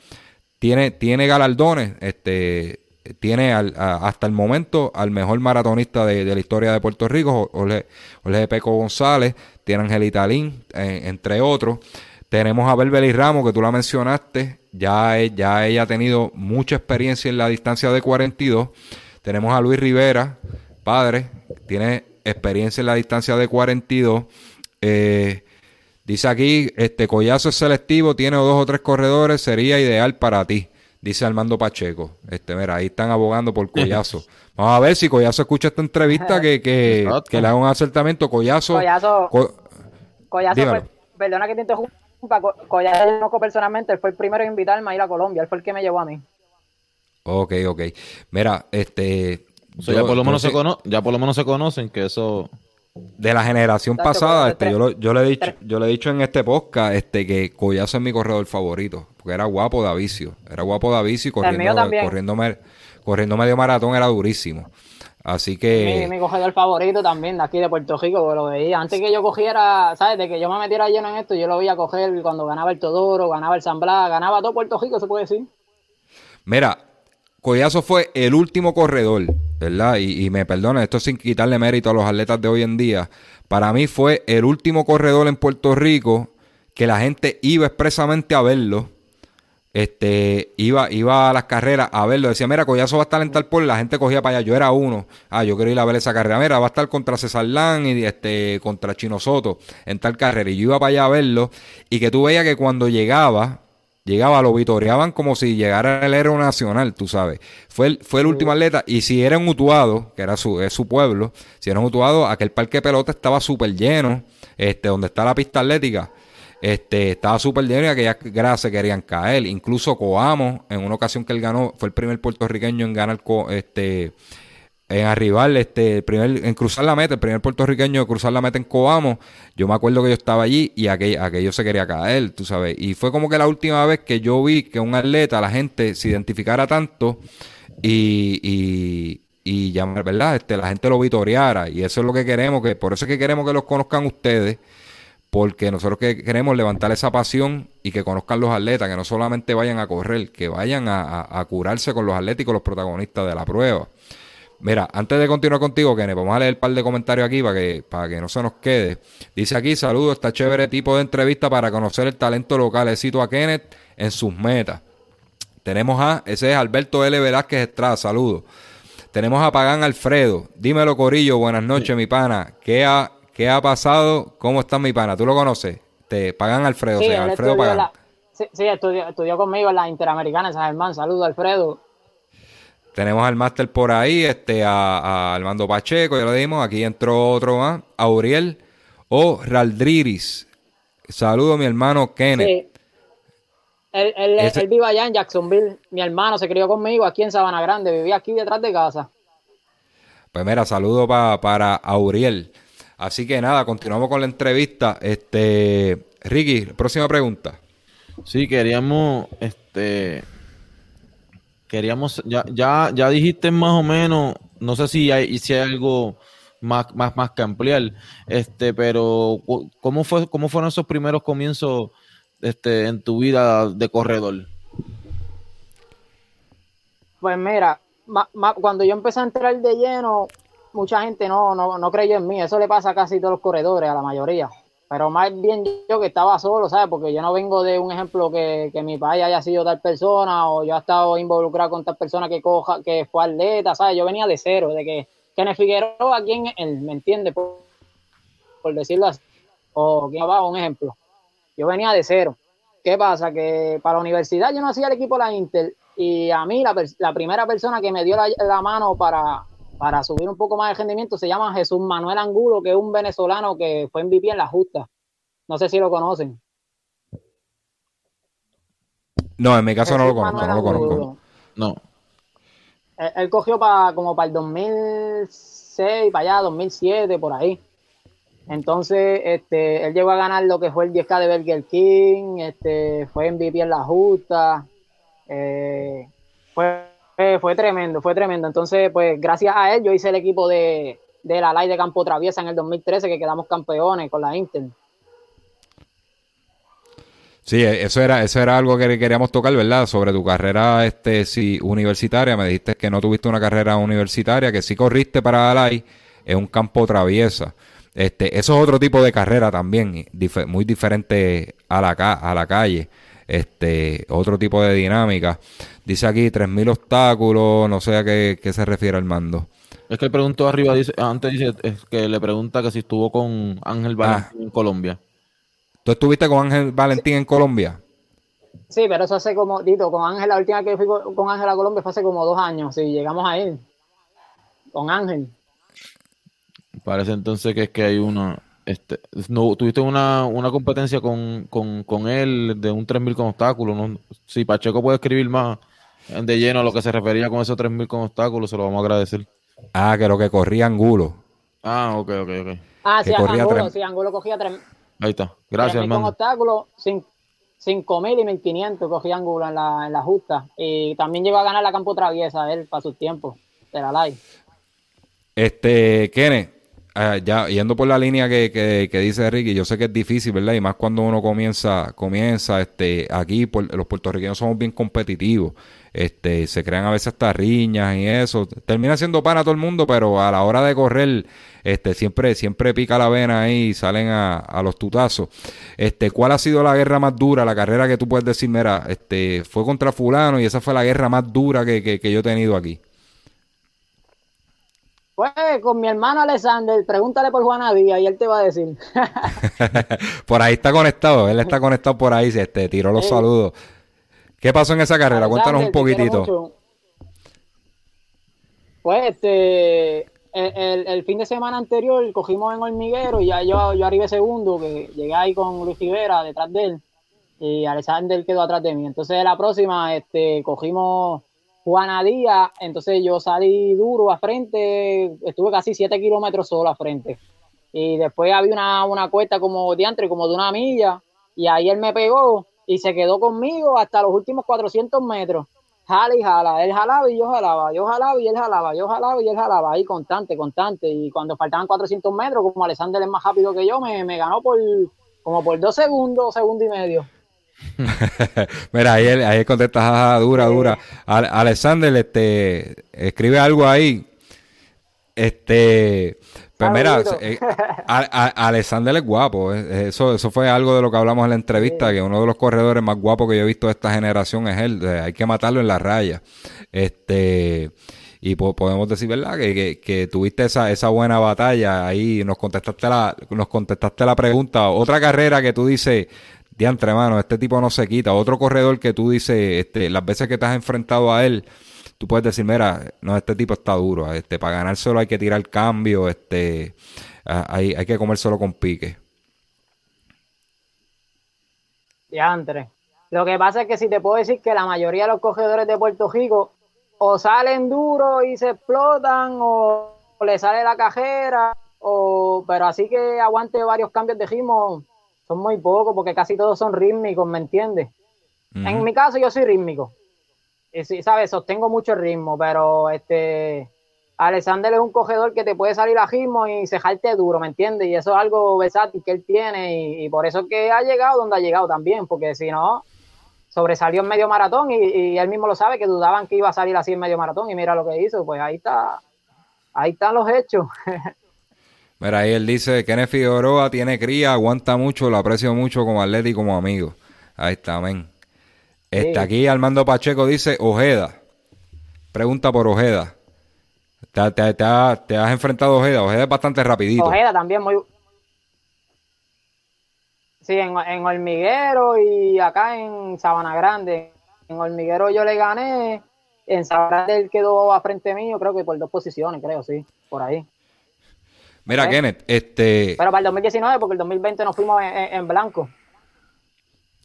tiene, tiene galardones, este, tiene hasta el momento al mejor maratonista de, la historia de Puerto Rico, Jorge, Peco González, tiene Angelita Lin, eh, entre otros. Tenemos a Belbeli Ramos, que tú la mencionaste, ya, ya ella ha tenido mucha experiencia en la distancia de 42. Tenemos a Luis Rivera, padre, tiene experiencia en la distancia de 42. Eh, dice aquí, este Collazo es selectivo, tiene dos o tres corredores, sería ideal para ti. Dice Armando Pacheco. Este, mira, ahí están abogando por Collazo. Vamos a ver si Collazo escucha esta entrevista que, que, que le haga un acertamiento. Collazo. Collazo. Collazo perdona que te interrumpa. Collazo yo conozco personalmente, él fue el primero en invitarme a ir a Colombia, él fue el que me llevó a mí. Ok, ok. Mira, este, ya, por lo menos se ya por lo menos se conocen que eso de la generación pasada, este, yo, yo, le he dicho, yo le he dicho en este podcast este, que Collazo es mi corredor favorito, porque era guapo Davicio, era guapo Davicio y corriendo, corriendo, corriendo, medio maratón era durísimo. Así que. Mi, mi, corredor favorito también de aquí de Puerto Rico, lo veía. Antes que yo cogiera, ¿sabes? De que yo me metiera lleno en esto, yo lo veía coger cuando ganaba el Todoro, ganaba el San Blas, ganaba todo Puerto Rico, se puede decir. Mira, Collazo fue el último corredor, ¿verdad? Y, me perdona, esto sin quitarle mérito a los atletas de hoy en día. Para mí fue el último corredor en Puerto Rico que la gente iba expresamente a verlo. Este, iba, iba a las carreras a verlo. Decía, mira, Collazo va a estar en tal por la gente cogía para allá. Yo era uno. Ah, yo quería ir a ver esa carrera. Mira, va a estar contra César Lan y este, contra Chino Soto en tal carrera. Y yo iba para allá a verlo. Y que tú veías que cuando llegaba, llegaba, lo vitoreaban como si llegara el héroe nacional, tú sabes. Fue el, fue el último atleta, y si era un Utuado, que era su, es su pueblo, si era un Utuado, aquel parque de pelota estaba súper lleno, este, donde está la pista atlética, este, estaba súper lleno y aquellas gradas querían caer. Incluso Coamo, en una ocasión que él ganó, fue el primer puertorriqueño en ganar este, en arribar, este, primer, en cruzar la meta, el primer puertorriqueño en cruzar la meta en Coamo, yo me acuerdo que yo estaba allí y aquello, aquello se quería caer, tú sabes. Y fue como que la última vez que yo vi que un atleta, la gente se identificara tanto y, y, y ya, ¿verdad? Este, la gente lo vitoreara. Y eso es lo que queremos, que por eso es que queremos que los conozcan ustedes, porque nosotros que queremos levantar esa pasión y que conozcan los atletas, que no solamente vayan a correr, que vayan a, a curarse con los atléticos, los protagonistas de la prueba. Mira, antes de continuar contigo, Kenneth, vamos a leer un par de comentarios aquí para que, para que no se nos quede. Dice aquí, saludos, está chévere tipo de entrevista para conocer el talento local. Éxito a Kenneth en sus metas. Tenemos a, ese es Alberto L. Velázquez Estrada, saludos. Tenemos a Pagán Alfredo. Dímelo, Corillo, buenas noches, mi pana. ¿Qué ha, ¿Qué ha pasado? ¿Cómo está mi pana? ¿Tú lo conoces? Te Pagán Alfredo, sí, Alfredo Pagán. sí, sí estudió, estudió, conmigo en la Interamericana San Germán. Saludos, Alfredo. Tenemos al máster por ahí, este, a, Armando Pacheco, ya lo dimos. Aquí entró otro más, Auriel o Raldriris. Saludo mi hermano Kenneth. Sí. Él, él, vive allá en Jacksonville. Mi hermano se crió conmigo aquí en Sabana Grande. Vivía aquí detrás de casa. Pues mira, saludo para Auriel. Así que nada, continuamos con la entrevista. Este, Ricky, próxima pregunta. Sí, queríamos este queríamos, ya, ya, ya dijiste más o menos, no sé si hay, si hay algo más, más, más que ampliar, este, pero ¿cómo fue, cómo fueron esos primeros comienzos este, en tu vida de corredor? Pues mira, cuando yo empecé a entrar de lleno, mucha gente no, no, no creyó en mí. Eso le pasa a casi todos los corredores, a la mayoría. Pero más bien yo que estaba solo, ¿sabes? Porque yo no vengo de un ejemplo que, que mi padre haya sido tal persona o yo he estado involucrado con tal persona que coja, que fue atleta, ¿sabes? Yo venía de cero, de que Kenneth Figueroa, ¿quién él? ¿Me entiende? Por, decirlo así. O quién va, un ejemplo. Yo venía de cero. ¿Qué pasa? Que para la universidad yo no hacía el equipo de la Inter y a mí la, la primera persona que me dio la, la mano para, para subir un poco más de rendimiento se llama Jesús Manuel Angulo, que es un venezolano que fue MVP en la justa. No sé si lo conocen. No, en mi caso no lo conozco, no lo conozco. No. Él, cogió para como para el 2006, para allá, 2007, por ahí. Entonces, este, él llegó a ganar lo que fue el 10K de Burger King, este, fue MVP en la justa, eh, fue fue tremendo, fue tremendo. Entonces, pues gracias a él yo hice el equipo de, de la LAI de Campo Traviesa en el 2013 que quedamos campeones con la Inter. Sí, eso era, eso era algo que queríamos tocar, ¿verdad? Sobre tu carrera este, sí, universitaria. Me dijiste que no tuviste una carrera universitaria, que sí corriste para la LAI en un campo traviesa. Este, eso es otro tipo de carrera también, muy diferente a la, a la calle este, otro tipo de dinámica. Dice aquí 3.000 obstáculos, no sé a qué, se refiere al mando. Es que él preguntó arriba, dice, antes dice es que le pregunta que si estuvo con Ángel ah. Valentín en Colombia. ¿Tú estuviste con Ángel Valentín en Colombia? Sí, pero eso hace como, Dito, con Ángel, la última que fui con Ángel a Colombia fue hace como dos años, sí, llegamos a ir. Con Ángel. Parece entonces que es que hay una, este, no, tuviste una, una competencia con, con, con, él de un 3000 con obstáculos. ¿no? Si Pacheco puede escribir más de lleno a lo que se refería con esos 3000 con obstáculos, se lo vamos a agradecer. Ah, que lo que corría Angulo. Ah, ok, ok, ok. Ah, sí, Angulo, sí, Angulo cogía 3 Ahí está. Gracias, hermano. Con obstáculos, 5000 y 1500 cogía Angulo en la, en la justa. Y también llegó a ganar la campo traviesa él para sus tiempos de la live. Este, Kenneth, Ah, ya yendo por la línea que, que, dice Ricky, yo sé que es difícil, ¿verdad? Y más cuando uno comienza, comienza, este, aquí los puertorriqueños somos bien competitivos, este, se crean a veces hasta riñas y eso, termina siendo pana todo el mundo, pero a la hora de correr, este, siempre, siempre pica la vena ahí y salen a, a los tutazos. Este, ¿cuál ha sido la guerra más dura, la carrera que tú puedes decir, mira, este, fue contra fulano y esa fue la guerra más dura que, que yo he tenido aquí? Pues con mi hermano Alexander, pregúntale por Juana Díaz y él te va a decir. por ahí está conectado, él está conectado por ahí, se te tiró los saludos. ¿Qué pasó en esa carrera? Cuéntanos un poquitito. Pues este, el, fin de semana anterior cogimos en hormiguero y ya yo, yo arribé segundo, que llegué ahí con Luis Rivera detrás de él y Alexander quedó atrás de mí. Entonces la próxima este, cogimos Juana Díaz, entonces yo salí duro a frente, estuve casi 7 kilómetros solo a frente. Y después había una, una cuesta como de como de una milla, y ahí él me pegó y se quedó conmigo hasta los últimos 400 metros. Jala y jala, él jalaba y yo jalaba, yo jalaba y él jalaba, yo jalaba y él jalaba, ahí constante, constante. Y cuando faltaban 400 metros, como Alexander es más rápido que yo, me, me ganó por como por dos segundos, segundo y medio. Mira, ahí, ahí contesta, dura, dura. Alexander, este, escribe algo ahí. Este, pues mira, eh, Alexander es guapo. Eh, eso, eso fue algo de lo que hablamos en la entrevista, que uno de los corredores más guapos que yo he visto de esta generación es él. hay que matarlo en la raya. Este, y podemos decir, ¿verdad? Que, que, tuviste esa, esa buena batalla ahí, nos contestaste la, nos contestaste la pregunta. Otra carrera que tú dices, diantre, mano, este tipo no se quita. Otro corredor que tú dices, este, las veces que te has enfrentado a él, tú puedes decir, mira, no, este tipo está duro. Este, para ganárselo hay que tirar cambio, este, hay, hay que comérselo con pique. Diantre. Lo que pasa es que si te puedo decir que la mayoría de los corredores de Puerto Rico o salen duros y se explotan o, le sale la cajera, o, pero así que aguante varios cambios de ritmo, son muy pocos porque casi todos son rítmicos, ¿me entiendes? En mi caso yo soy rítmico. Sí, sabes, sostengo mucho el ritmo, pero este Alexander es un cogedor que te puede salir a ritmo y cejarte duro, ¿me entiendes? Y eso es algo versátil que él tiene y, por eso es que ha llegado donde ha llegado también, porque si no, sobresalió en medio maratón y, él mismo lo sabe que dudaban que iba a salir así en medio maratón y mira lo que hizo, pues ahí está, ahí están los hechos. Mira, ahí él dice, Kenneth Figueroa tiene cría, aguanta mucho, lo aprecio mucho como atleta y como amigo. Ahí está, amén. Está aquí Armando Pacheco dice, Ojeda. Pregunta por Ojeda. ¿Te, te, has enfrentado a Ojeda? Ojeda es bastante rapidito. Ojeda también muy... Sí, en, en Hormiguero y acá en Sabana Grande. En Hormiguero yo le gané. En Sabana él quedó a frente mío, creo que por dos posiciones, creo, sí, por ahí. Mira, Kenneth, este... Pero para el 2019, porque el 2020 nos fuimos en blanco.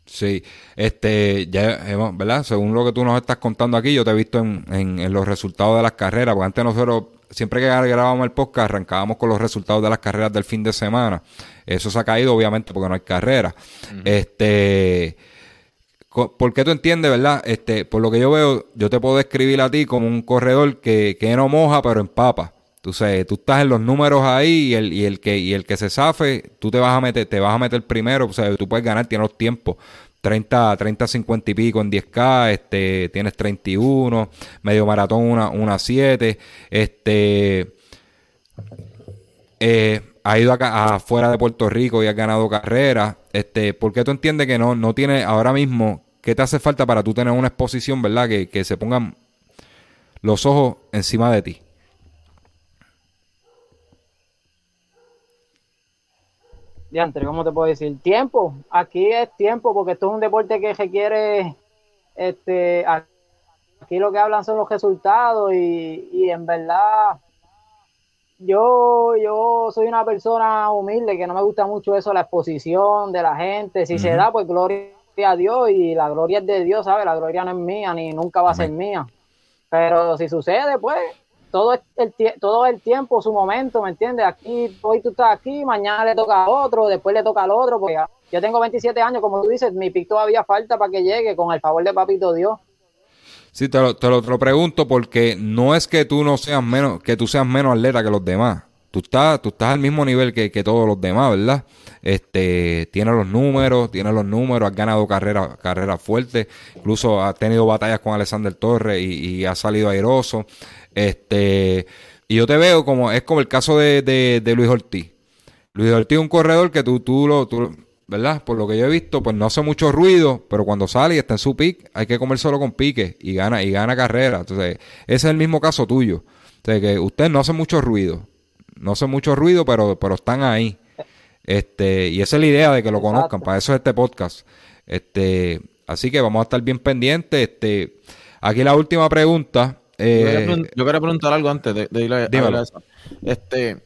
Sí, este, ya, ¿verdad? Según lo que tú nos estás contando aquí, yo te he visto en, en, los resultados de las carreras, porque antes nosotros, siempre que grabábamos el podcast, arrancábamos con los resultados de las carreras del fin de semana. Eso se ha caído, obviamente, porque no hay carrera. Este, ¿por qué tú entiendes, verdad? Este, por lo que yo veo, yo te puedo describir a ti como un corredor que, que no moja, pero empapa. Tú, sabes, tú estás en los números ahí y el, y el que y el que se zafe, tú te vas a meter, te vas a meter primero, o sea, tú puedes ganar, tienes los tiempos. 30, 30, 50 y pico en 10K, este, tienes 31, medio maratón una, una 7, este, eh, ha ido acá, afuera de Puerto Rico y ha ganado carreras, este, ¿por qué tú entiendes que no, no tiene ahora mismo, qué te hace falta para tú tener una exposición, verdad, que, que se pongan los ojos encima de ti? ¿Cómo te puedo decir? Tiempo, aquí es tiempo, porque esto es un deporte que requiere, este, aquí lo que hablan son los resultados y, y en verdad yo, yo soy una persona humilde que no me gusta mucho eso, la exposición de la gente, si se da, pues gloria a Dios y la gloria es de Dios, ¿sabes? La gloria no es mía ni nunca va a ser mía. Pero si sucede, pues todo el, todo el tiempo, su momento, ¿me entiendes? Aquí, hoy tú estás aquí, mañana le toca a otro, después le toca al otro, porque yo tengo 27 años, como tú dices, mi pick todavía falta para que llegue, con el favor de papito Dios. Sí, te lo, te lo, pregunto porque no es que tú no seas menos, que tú seas menos atleta que los demás. Tú estás, tú estás al mismo nivel que, todos los demás, ¿verdad? Este, tienes los números, tienes los números, has ganado carreras carrera fuertes, incluso has tenido batallas con Alexander Torres y, y has salido airoso. Este, y yo te veo como, es como el caso de, de, Luis Ortiz. Luis Ortiz es un corredor que tú, tú lo, tú, ¿verdad? Por lo que yo he visto, pues no hace mucho ruido, pero cuando sale y está en su pick, hay que comer solo con pique y gana, y gana carrera. Entonces, ese es el mismo caso tuyo. O que usted no hace mucho ruido. No hace mucho ruido, pero, pero están ahí. Este, y esa es la idea de que lo conozcan. Para eso es este podcast. Este, así que vamos a estar bien pendientes. Este, aquí la última pregunta eh, yo, quería preguntar algo antes de, ir a, eso. Este,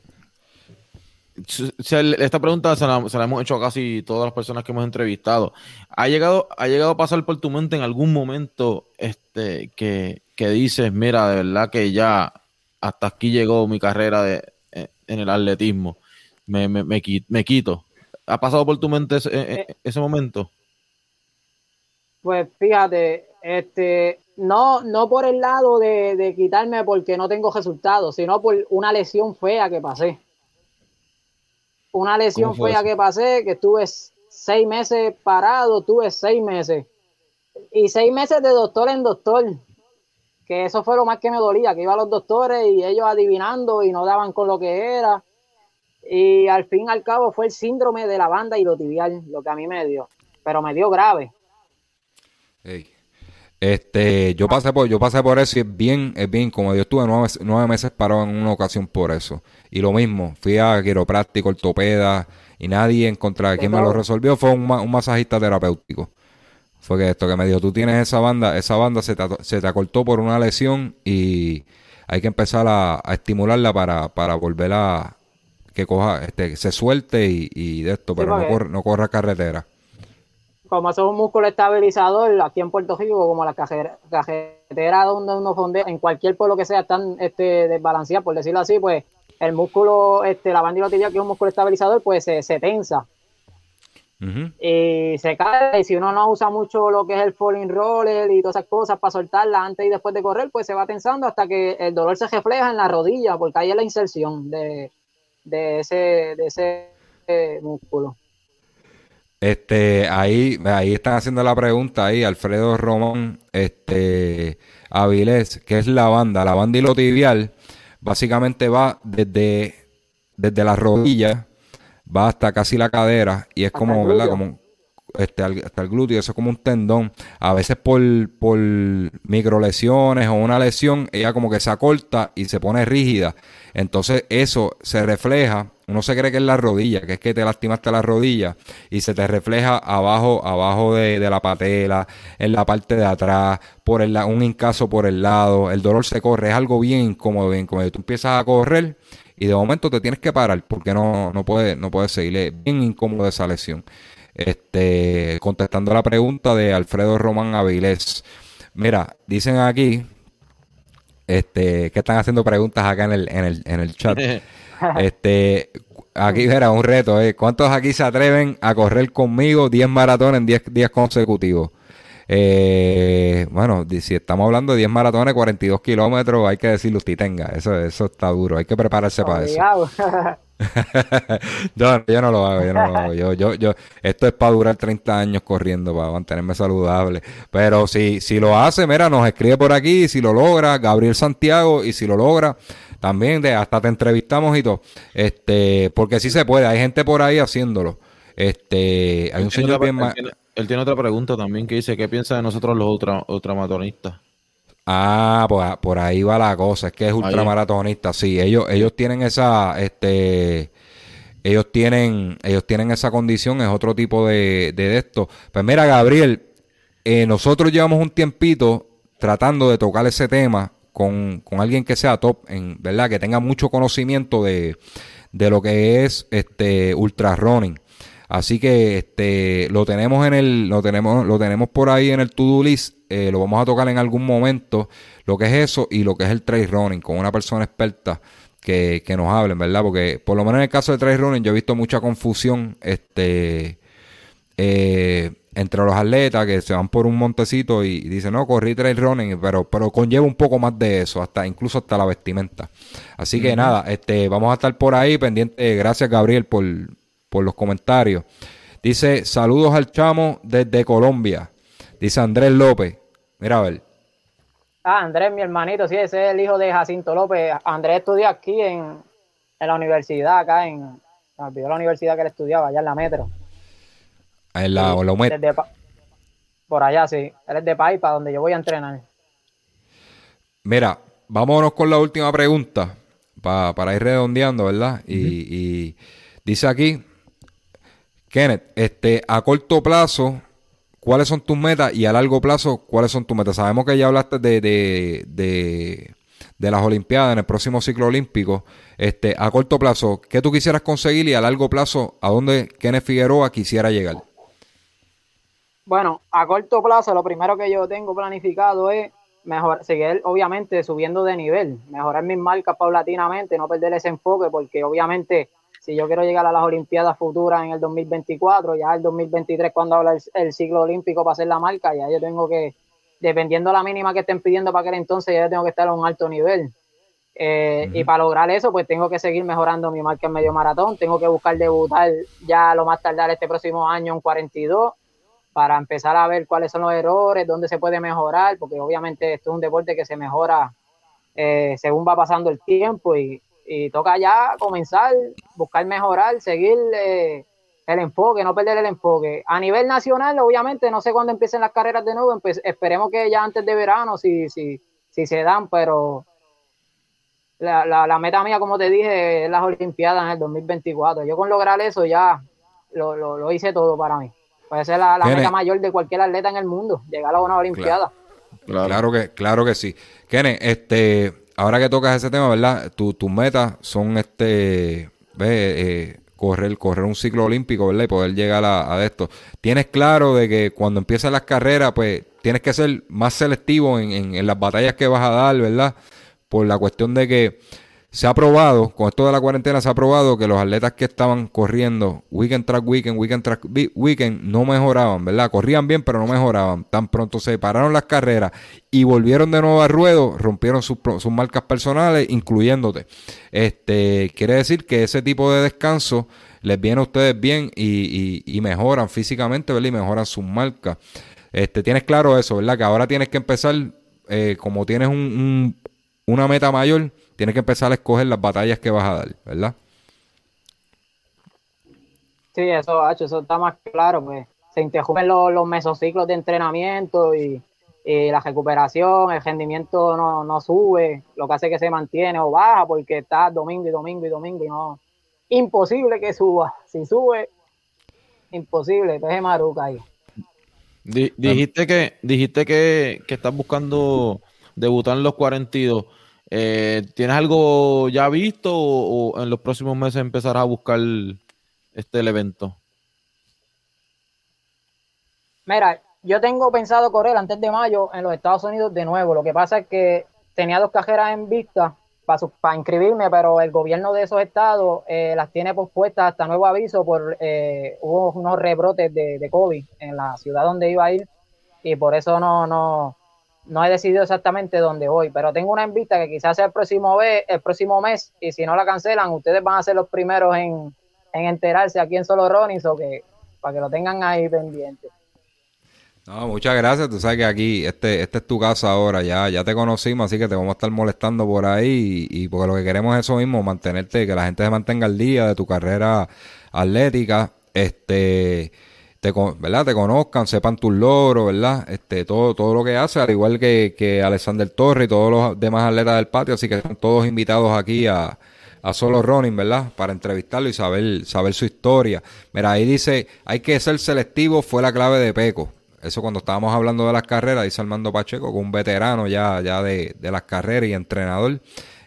esta pregunta se la, hemos hecho a casi todas las personas que hemos entrevistado. ¿Ha llegado, ¿Ha llegado a pasar por tu mente en algún momento este, que, dices, mira, de verdad que ya hasta aquí llegó mi carrera de, en el atletismo? Me, me, me, quito. ¿Ha pasado por tu mente ese, e, e, ese momento? Pues fíjate, este, no, no por el lado de, quitarme porque no tengo resultados, sino por una lesión fea que pasé. Una lesión fea que pasé, que estuve seis meses parado, tuve seis meses. Y seis meses de doctor en doctor. Que eso fue lo más que me dolía, que iba a los doctores y ellos adivinando y no daban con lo que era. Y al fin y al cabo fue el síndrome de la banda y lo tibial, lo que a mí me dio. Pero me dio grave. Este, yo pasé por, yo pasé por eso y es bien, es bien, como yo estuve nueve, meses parado en una ocasión por eso. Y lo mismo, fui a quiropráctico, ortopeda, y nadie encontraba quien me lo resolvió, fue un, masajista terapéutico. Fue que esto que me dijo, tú tienes esa banda, esa banda se te, se te acortó por una lesión y hay que empezar a, estimularla para, para volver a que coja, este, se suelte y, de esto, pero no, no corra carretera como eso es un músculo estabilizador aquí en Puerto Rico, como la cajetera donde uno fondea, en cualquier pueblo que sea, están este, desbalanceadas, por decirlo así, pues el músculo, este, la bandilotilla, que es un músculo estabilizador, pues se, tensa. y se cae. Y si uno no usa mucho lo que es el falling roller y todas esas cosas para soltarla antes y después de correr, pues se va tensando hasta que el dolor se refleja en la rodilla, porque ahí es la inserción de, ese, de ese eh, músculo. Este, ahí, ahí están haciendo la pregunta ahí, Alfredo Román, este, Avilés, que es la banda, la banda tibial básicamente va desde, desde la rodilla, va hasta casi la cadera, y es como, ¿verdad? Como, este, hasta el glúteo, eso es como un tendón. A veces por, por microlesiones o una lesión, ella como que se acorta y se pone rígida. Entonces eso se refleja uno se cree que es la rodilla, que es que te lastimaste la rodilla y se te refleja abajo, abajo de, la patela, en la parte de atrás, por el, un incaso por el lado. El dolor se corre, es algo bien incómodo, bien Tú empiezas a correr y de momento te tienes que parar porque no, no puedes no puede seguir. Es bien incómodo esa lesión. Este, contestando la pregunta de Alfredo Román Avilés. Mira, dicen aquí este, que están haciendo preguntas acá en el, en el, en el chat. Este, aquí era un reto, ¿eh? ¿Cuántos aquí se atreven a correr conmigo 10 maratones en 10 días consecutivos? Eh, bueno, si estamos hablando de 10 maratones, 42 kilómetros, hay que decirlo usted tenga. Eso, eso está duro, hay que prepararse para eso. yo, yo, no lo hago, yo no lo hago. Yo, yo, yo, esto es para durar 30 años corriendo, para mantenerme saludable. Pero si, si lo hace, mira, nos escribe por aquí, si lo logra, Gabriel Santiago, y si lo logra, también de, hasta te entrevistamos y todo. Este, porque sí se puede, hay gente por ahí haciéndolo. Este, hay un señor bien él tiene, otra pregunta también que dice, ¿qué piensa de nosotros los ultra, ultramaratonistas? Ah, pues por ahí va la cosa, es que es ultramaratonista, sí, ellos, ellos tienen esa, este, ellos tienen, ellos tienen esa condición, es otro tipo de, de, esto. Pues mira, Gabriel, eh, nosotros llevamos un tiempito tratando de tocar ese tema con, con, alguien que sea top, en, ¿verdad? Que tenga mucho conocimiento de, de lo que es este ultra running. Así que este lo tenemos en el lo tenemos lo tenemos por ahí en el to-do list, eh, lo vamos a tocar en algún momento lo que es eso y lo que es el trail running con una persona experta que, que nos hablen, ¿verdad? Porque por lo menos en el caso de trail running yo he visto mucha confusión este eh, entre los atletas que se van por un montecito y, dicen, no, corrí trail running, pero, pero conlleva un poco más de eso, hasta incluso hasta la vestimenta. Así que nada, este, vamos a estar por ahí pendiente. Gracias, Gabriel, por, por los comentarios. Dice, saludos al chamo desde Colombia. Dice Andrés López. Mira a ver. Ah, Andrés, mi hermanito, sí, ese es el hijo de Jacinto López. Andrés estudia aquí en, en la universidad, acá en, me olvidó la universidad que él estudiaba, allá en la Metro. En la, por allá, sí. Él es de Paipa, donde yo voy a entrenar. Mira, vámonos con la última pregunta para ir redondeando, ¿verdad? y, dice aquí, Kenneth, este, a corto plazo, ¿cuáles son tus metas? Y a largo plazo, ¿cuáles son tus metas? Sabemos que ya hablaste de, de, de, las Olimpiadas en el próximo ciclo olímpico. Este, a corto plazo, ¿qué tú quisieras conseguir? Y a largo plazo, ¿a dónde Kenneth Figueroa quisiera llegar? Bueno, a corto plazo lo primero que yo tengo planificado es mejorar, seguir obviamente subiendo de nivel, mejorar mis marcas paulatinamente, no perder ese enfoque, porque obviamente si yo quiero llegar a las Olimpiadas futuras en el 2024, ya el 2023 cuando habla el, ciclo olímpico para hacer la marca, ya yo tengo que, dependiendo la mínima que estén pidiendo para aquel entonces, ya tengo que estar a un alto nivel. Eh, y para lograr eso, pues tengo que seguir mejorando mi marca en medio maratón, tengo que buscar debutar ya lo más tardar este próximo año en 42 para empezar a ver cuáles son los errores, dónde se puede mejorar, porque obviamente esto es un deporte que se mejora eh, según va pasando el tiempo y, toca ya comenzar, buscar mejorar, seguir eh, el enfoque, no perder el enfoque. A nivel nacional, obviamente, no sé cuándo empiecen las carreras de nuevo, esperemos que ya antes de verano, si, si, si se dan, pero la, la, meta mía, como te dije, es las Olimpiadas en el 2024. Yo con lograr eso ya lo, lo hice todo para mí. Puede ser la, meta mayor de cualquier atleta en el mundo, llegar a una Olimpiada. Claro, que, claro que sí. Kene, este, ahora que tocas ese tema, ¿verdad? tus metas son este, eh, correr, correr un ciclo olímpico, ¿verdad? Y poder llegar a, esto. Tienes claro de que cuando empiezan las carreras, pues tienes que ser más selectivo en, en, las batallas que vas a dar, ¿verdad? Por la cuestión de que se ha probado, con esto de la cuarentena se ha probado que los atletas que estaban corriendo weekend track weekend, weekend track weekend, no mejoraban, ¿verdad? Corrían bien, pero no mejoraban. Tan pronto se pararon las carreras y volvieron de nuevo a ruedo, rompieron sus, marcas personales, incluyéndote. Este, quiere decir que ese tipo de descanso les viene a ustedes bien y, mejoran físicamente, ¿verdad? Y mejoran sus marcas. Este, tienes claro eso, ¿verdad? Que ahora tienes que empezar, eh, como tienes un, una meta mayor, tienes que empezar a escoger las batallas que vas a dar, ¿verdad? Sí, eso, eso está más claro, pues se interrumpen los, los mesociclos de entrenamiento y, la recuperación, el rendimiento no, no, sube, lo que hace que se mantiene o baja porque está domingo y domingo y domingo y no, imposible que suba, si sube, imposible, peje maruca ahí. dijiste que, dijiste que, que estás buscando debutar en los 42. Eh, ¿Tienes algo ya visto o, en los próximos meses empezarás a buscar este evento? Mira, yo tengo pensado correr antes de mayo en los Estados Unidos de nuevo. Lo que pasa es que tenía dos cajeras en vista para, inscribirme, pero el gobierno de esos estados eh, las tiene pospuestas hasta nuevo aviso por eh, hubo unos rebrotes de, de, COVID en la ciudad donde iba a ir y por eso no, no, no he decidido exactamente dónde voy, pero tengo una en vista que quizás sea el próximo, mes, el próximo mes y si no la cancelan, ustedes van a ser los primeros en, enterarse aquí en Solo Ronis o que para que lo tengan ahí pendiente. No, muchas gracias. Tú sabes que aquí, este, este es tu casa ahora, ya, ya te conocimos, así que te vamos a estar molestando por ahí y, y porque lo que queremos es eso mismo, mantenerte, que la gente se mantenga al día de tu carrera atlética. Este, te, ¿verdad? te conozcan, sepan tus logros, ¿verdad? Este, todo, todo lo que hace, al igual que, que Alexander Torres y todos los demás atletas del patio, así que están todos invitados aquí a, a Solo Running, ¿verdad? Para entrevistarlo y saber, saber su historia. Mira, ahí dice, hay que ser selectivo, fue la clave de Peco. Eso cuando estábamos hablando de las carreras, dice Armando Pacheco, con un veterano ya, ya de, de las carreras y entrenador,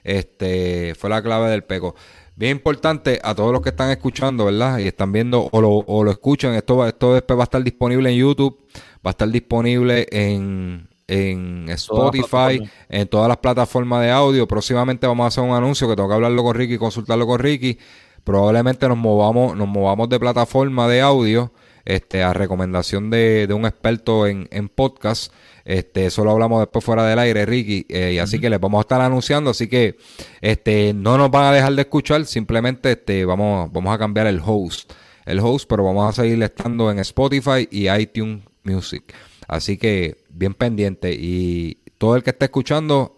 este, fue la clave del Peco. Bien importante a todos los que están escuchando, ¿verdad? Y están viendo o lo, o lo escuchan, esto, esto después va a estar disponible en YouTube, va a estar disponible en, en Spotify, en todas las plataformas de audio. Próximamente vamos a hacer un anuncio que tengo que hablarlo con Ricky y consultarlo con Ricky. Probablemente nos movamos, nos movamos de plataforma de audio este, a recomendación de, de un experto en, en podcast. Este, eso lo hablamos después fuera del aire, Ricky. Eh, y así que les vamos a estar anunciando. Así que este, no nos van a dejar de escuchar. Simplemente este, vamos, vamos a cambiar el host. El host, pero vamos a seguir estando en Spotify y iTunes Music. Así que bien pendiente. Y todo el que esté escuchando,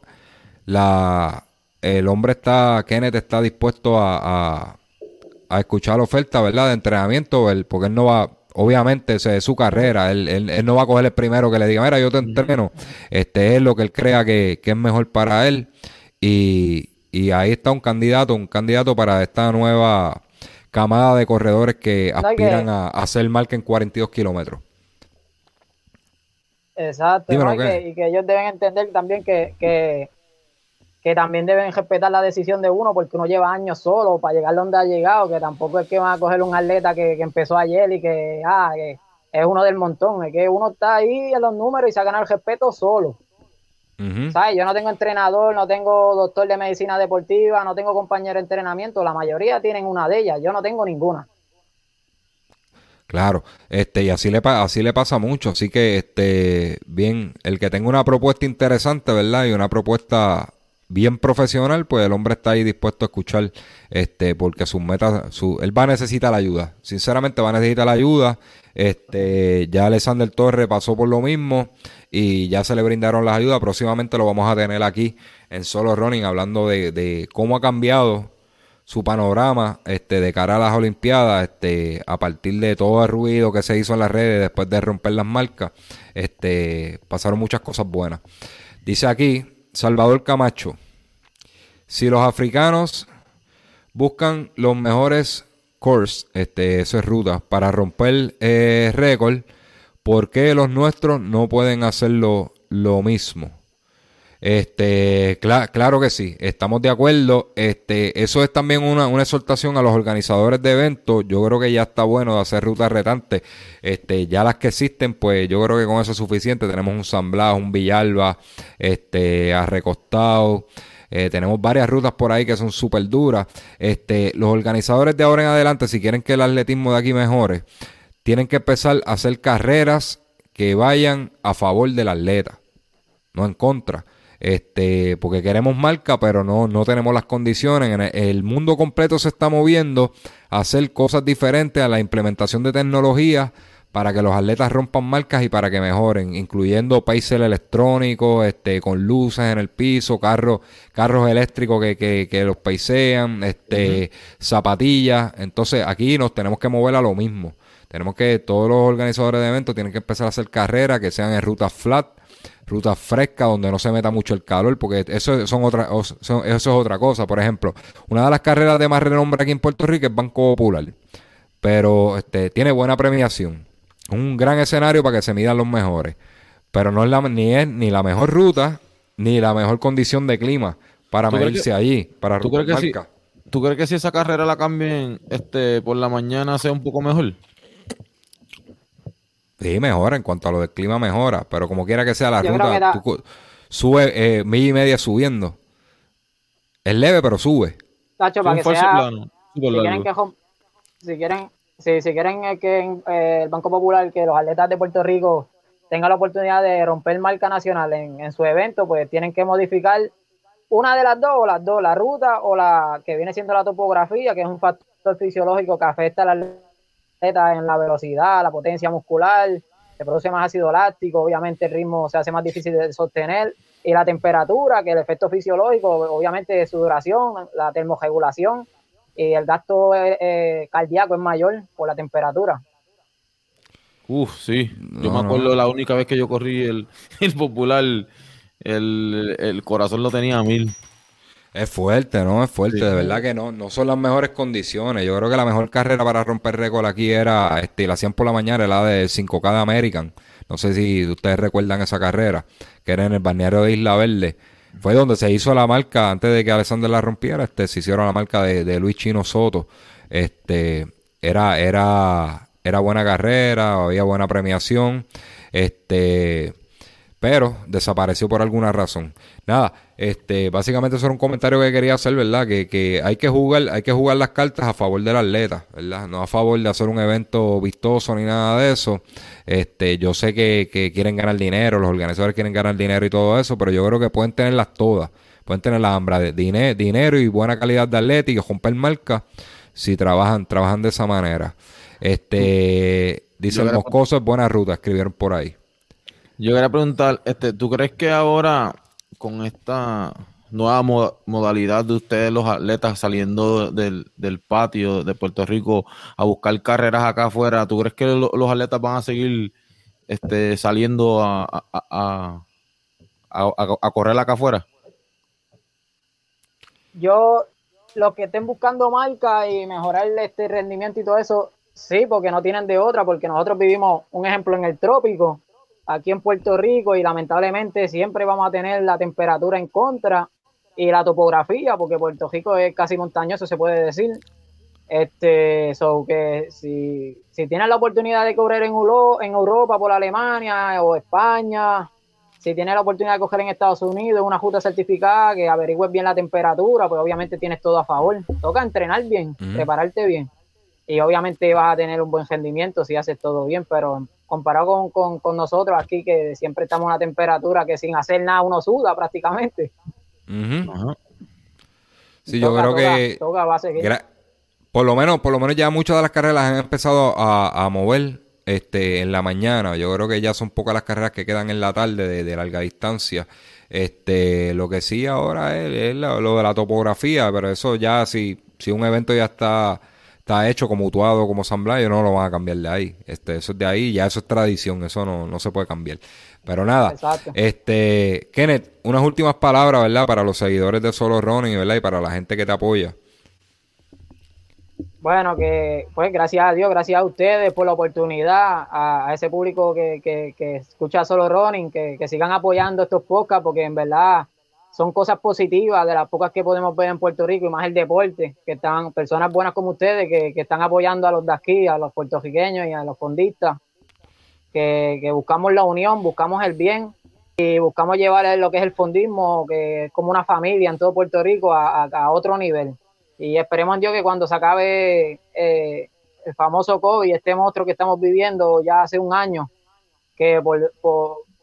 la, el hombre está, Kenneth está dispuesto a, a, escuchar la oferta, ¿verdad? De entrenamiento, porque él no va, obviamente es su carrera, él, él, no va a coger el primero que le diga, mira, yo te entreno, este es lo que él crea que, es mejor para él. Y, ahí está un candidato, un candidato para esta nueva camada de corredores que aspiran a, hacer marca en 42 kilómetros. Exacto, y, que, ellos deben entender también que, que que también deben respetar la decisión de uno porque uno lleva años solo para llegar donde ha llegado, que tampoco es que van a coger un atleta que, empezó ayer y que, ah, que es uno del montón, es que uno está ahí en los números y se ha ganado el respeto solo. ¿Sabes? Yo no tengo entrenador, no tengo doctor de medicina deportiva, no tengo compañero de entrenamiento, la mayoría tienen una de ellas, yo no tengo ninguna. Claro, este, y así le, así le pasa mucho, así que, este, bien, el que tenga una propuesta interesante, ¿verdad? Y una propuesta bien profesional, pues el hombre está ahí dispuesto a escuchar, este, porque sus metas, su, él va a necesitar la ayuda. Sinceramente va a necesitar la ayuda. Este, ya Alexander Torre pasó por lo mismo y ya se le brindaron las ayudas. Próximamente lo vamos a tener aquí en Solo Running hablando de, de cómo ha cambiado su panorama este, de cara a las Olimpiadas, este, a partir de todo el ruido que se hizo en las redes después de romper las marcas, este, pasaron muchas cosas buenas. Dice aquí, Salvador Camacho. Si los africanos buscan los mejores course, este, eso es ruta, para romper eh, récord, ¿por qué los nuestros no pueden hacerlo lo mismo? Este, claro que sí, estamos de acuerdo. Este, eso es también una, una, exhortación a los organizadores de eventos. Yo creo que ya está bueno de hacer rutas retantes. Este, ya las que existen, pues yo creo que con eso es suficiente. Tenemos un San un Villalba, este, a recostado. Eh, tenemos varias rutas por ahí que son súper duras. Este, los organizadores de ahora en adelante, si quieren que el atletismo de aquí mejore, tienen que empezar a hacer carreras que vayan a favor del atleta, no en contra. Este, porque queremos marca, pero no, no tenemos las condiciones. El, el mundo completo se está moviendo a hacer cosas diferentes a la implementación de tecnología para que los atletas rompan marcas y para que mejoren, incluyendo países electrónicos, este, con luces en el piso, carros, carros eléctricos que, que, que los paisean, este, zapatillas. Entonces aquí nos tenemos que mover a lo mismo. Tenemos que, todos los organizadores de eventos tienen que empezar a hacer carreras que sean en rutas flat, rutas frescas donde no se meta mucho el calor, porque eso, son otra, eso es otra cosa. Por ejemplo, una de las carreras de más renombre aquí en Puerto Rico es Banco Popular, pero este, tiene buena premiación. Un gran escenario para que se midan los mejores, pero no es la, ni es ni la mejor ruta ni la mejor condición de clima para medirse allí, para ¿tú crees, que si, ¿Tú crees que si esa carrera la cambien este, por la mañana sea un poco mejor? Sí, mejora en cuanto a lo del clima, mejora. Pero como quiera que sea la ruta, sube eh, milla y media subiendo. Es leve, pero sube. Tacho, para que sea, si quieren que si quieren, si, si quieren que eh, el Banco Popular, que los atletas de Puerto Rico tengan la oportunidad de romper marca nacional en, en su evento, pues tienen que modificar una de las dos o las dos, la ruta o la que viene siendo la topografía, que es un factor fisiológico que afecta a la en la velocidad, la potencia muscular, se produce más ácido láctico, obviamente el ritmo se hace más difícil de sostener, y la temperatura, que el efecto fisiológico, obviamente su duración, la termorregulación, y el gasto eh, eh, cardíaco es mayor por la temperatura. Uf, sí. Yo me acuerdo la única vez que yo corrí el, el popular, el, el corazón lo tenía a mil. Es fuerte, ¿no? Es fuerte, de verdad que no, no son las mejores condiciones. Yo creo que la mejor carrera para romper récord aquí era, este, la hacían por la mañana, era la de 5K de American. No sé si ustedes recuerdan esa carrera, que era en el balneario de Isla Verde. Fue donde se hizo la marca, antes de que Alexander la rompiera, este, se hicieron la marca de, de Luis Chino Soto. Este, era, era, era buena carrera, había buena premiación. Este, pero desapareció por alguna razón. Nada, este, básicamente eso era un comentario que quería hacer, ¿verdad? Que, que hay que jugar, hay que jugar las cartas a favor del atleta, ¿verdad? No a favor de hacer un evento vistoso ni nada de eso. Este, yo sé que, que quieren ganar dinero, los organizadores quieren ganar dinero y todo eso, pero yo creo que pueden tenerlas todas. Pueden tener la hambre de dinero y buena calidad de atleta y romper marca si trabajan, trabajan de esa manera. Este, dice el Moscoso es buena ruta, escribieron por ahí. Yo quería preguntar, este, ¿tú crees que ahora con esta nueva modalidad de ustedes los atletas saliendo del, patio de Puerto Rico a buscar carreras acá afuera, ¿tú crees que los atletas van a seguir este, saliendo a, a, a, correr acá afuera? Yo, los que estén buscando marca y mejorar este rendimiento y todo eso, sí, porque no tienen de otra, porque nosotros vivimos un ejemplo en el trópico aquí en Puerto Rico y lamentablemente siempre vamos a tener la temperatura en contra y la topografía, porque Puerto Rico es casi montañoso, se puede decir. Este, so que si, si tienes la oportunidad de correr en, en Europa por Alemania o España, si tienes la oportunidad de coger en Estados Unidos una ruta certificada, que averigües bien la temperatura, pues obviamente tienes todo a favor. Toca entrenar bien, prepararte bien. Y obviamente vas a tener un buen rendimiento si haces todo bien, pero comparado con, nosotros aquí, que siempre estamos a una temperatura que sin hacer nada uno suda prácticamente. Sí, yo creo que por lo menos, por lo menos ya muchas de las carreras han empezado a, mover este en la mañana. Yo creo que ya son pocas las carreras que quedan en la tarde de, larga distancia. Este, lo que sí ahora es, lo, de la topografía, pero eso ya si, si un evento ya está está hecho como Utuado, como San Blas, no lo van a cambiar de ahí. Este, eso es de ahí, ya eso es tradición, eso no, no se puede cambiar. Pero nada, este, Kenneth, unas últimas palabras, ¿verdad? Para los seguidores de Solo Running, ¿verdad? Y para la gente que te apoya. Bueno, que pues gracias a Dios, gracias a ustedes por la oportunidad, a, ese público que, que, que, escucha Solo Running, que, que sigan apoyando estos podcasts, porque en verdad son cosas positivas de las pocas que podemos ver en Puerto Rico y más el deporte, que están personas buenas como ustedes que, están apoyando a los de aquí, a los puertorriqueños y a los fondistas, que, buscamos la unión, buscamos el bien buscamos llevar lo que es el fondismo, que es como una familia en todo Puerto Rico, a, otro nivel. Y esperemos Dios que cuando se acabe eh, el famoso COVID, este monstruo que estamos viviendo ya hace un año, que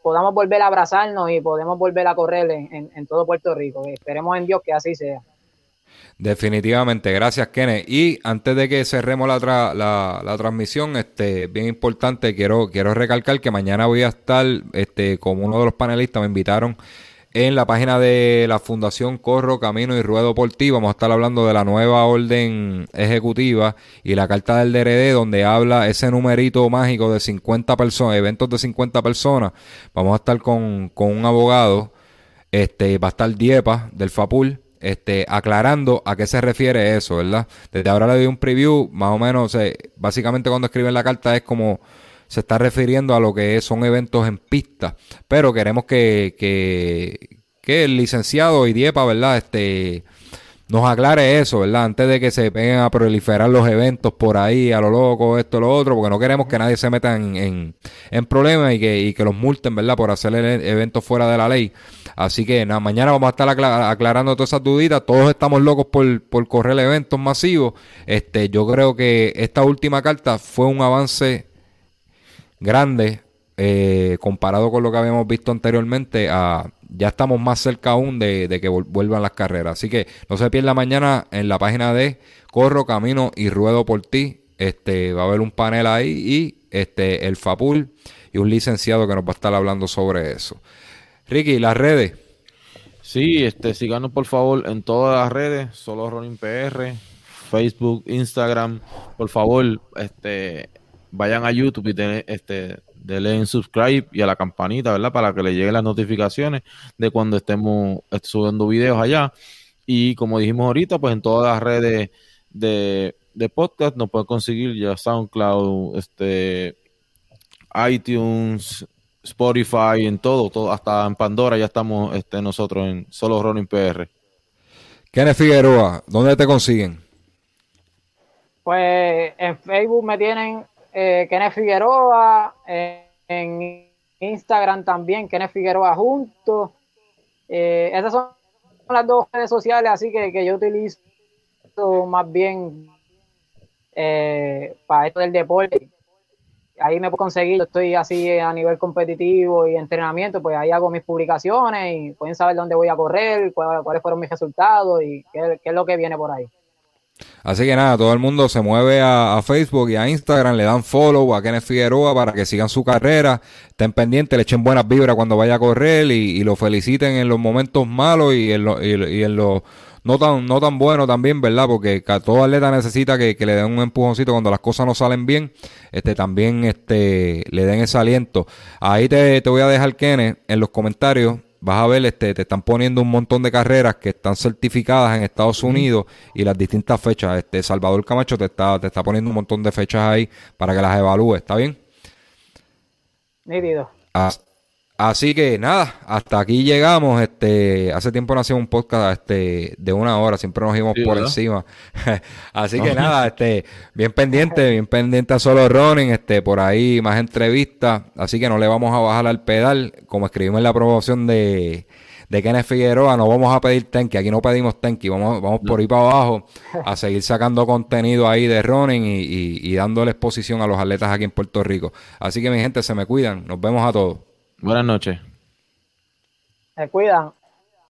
podamos volver a abrazarnos y podemos volver a correr en, todo Puerto Rico. Esperemos en Dios que así sea. Definitivamente, gracias Kenneth. Y antes de que cerremos la, la, transmisión, este, bien importante, quiero, quiero recalcar que mañana voy a estar este, como uno de los panelistas, me invitaron en la página de la Fundación Corro, Camino y Ruedo por Ti. Vamos a estar hablando de la nueva orden ejecutiva y la carta del DRD, donde habla ese numerito mágico de 50 personas, eventos de 50 personas. Vamos a estar con, con un abogado, este, va a estar Diepa del FAPUL este, aclarando a qué se refiere eso, ¿verdad? Desde ahora le doy un preview, más o menos, básicamente cuando escriben la carta es como se está refiriendo a lo que son eventos en pista, pero queremos que, que, que el licenciado y Diepa, ¿verdad? Este, nos aclare eso, ¿verdad? Antes de que se peguen a proliferar los eventos por ahí, a lo loco, esto, lo otro, porque no queremos que nadie se meta en, en, problemas y que, y que los multen, ¿verdad? Por hacer el evento fuera de la ley. Así que nada, mañana vamos a estar aclarando todas esas duditas. Todos estamos locos por, por correr eventos masivos. Este, yo creo que esta última carta fue un avance grande eh, comparado con lo que habíamos visto anteriormente a ya estamos más cerca aún de, que vuelvan las carreras. Así que no se pierda mañana en la página de Corro, Camino y Ruedo por ti. Este, va a haber un panel ahí y este, el FAPUL y un licenciado que nos va a estar hablando sobre eso. Ricky, las redes. Sí, este, síganos por favor en todas las redes, solo Ronin PR, Facebook, Instagram. Por favor, este, vayan a YouTube y ten, este, denle en subscribe y a la campanita, ¿verdad? Para que le lleguen las notificaciones de cuando estemos subiendo videos allá. Y como dijimos ahorita, pues en todas las redes de, de podcast nos pueden conseguir ya SoundCloud, este, iTunes, Spotify, en todo, todo, hasta en Pandora ya estamos este, nosotros en Solo Running PR. Kenneth Figueroa, ¿dónde te consiguen? Pues en Facebook me tienen eh, Kenneth Figueroa, eh, en Instagram también, Kenneth Figueroa junto. Eh, esas son las dos redes sociales, así que, que yo utilizo más bien eh, para esto del deporte. Ahí me puedo conseguir, yo estoy así a nivel competitivo y entrenamiento, pues ahí hago mis publicaciones y pueden saber dónde voy a correr, cuáles fueron mis resultados y qué es lo que viene por ahí. Así que nada, todo el mundo se mueve a, Facebook y a Instagram, le dan follow a Kenneth Figueroa para que sigan su carrera, estén pendientes, le echen buenas vibras cuando vaya a correr y, lo feliciten en los momentos malos y en los lo no tan, no tan buenos también, ¿verdad? Porque todo atleta necesita que, le den un empujoncito cuando las cosas no salen bien, este también este, le den ese aliento. Ahí te, te voy a dejar, Kenneth, en los comentarios vas a ver, este, te están poniendo un montón de carreras que están certificadas en Estados Unidos y las distintas fechas. Este Salvador Camacho te está, te está poniendo un montón de fechas ahí para que las evalúes, ¿está bien? Nítido. Ah, Así que nada, hasta aquí llegamos. Este, hace tiempo no hacíamos un podcast este, de una hora, siempre nos íbamos por encima. Así que nada, este, bien pendiente, bien pendiente a solo running, este, por ahí más entrevistas. Así que no le vamos a bajar al pedal, como escribimos en la promoción de, de Kenneth Figueroa, no vamos a pedir tenki, aquí no pedimos tenki, vamos, vamos por ahí para abajo a seguir sacando contenido ahí de running y, y, y dándole exposición a los atletas aquí en Puerto Rico. Así que mi gente, se me cuidan, nos vemos a todos. Buenas noches. Se cuidan.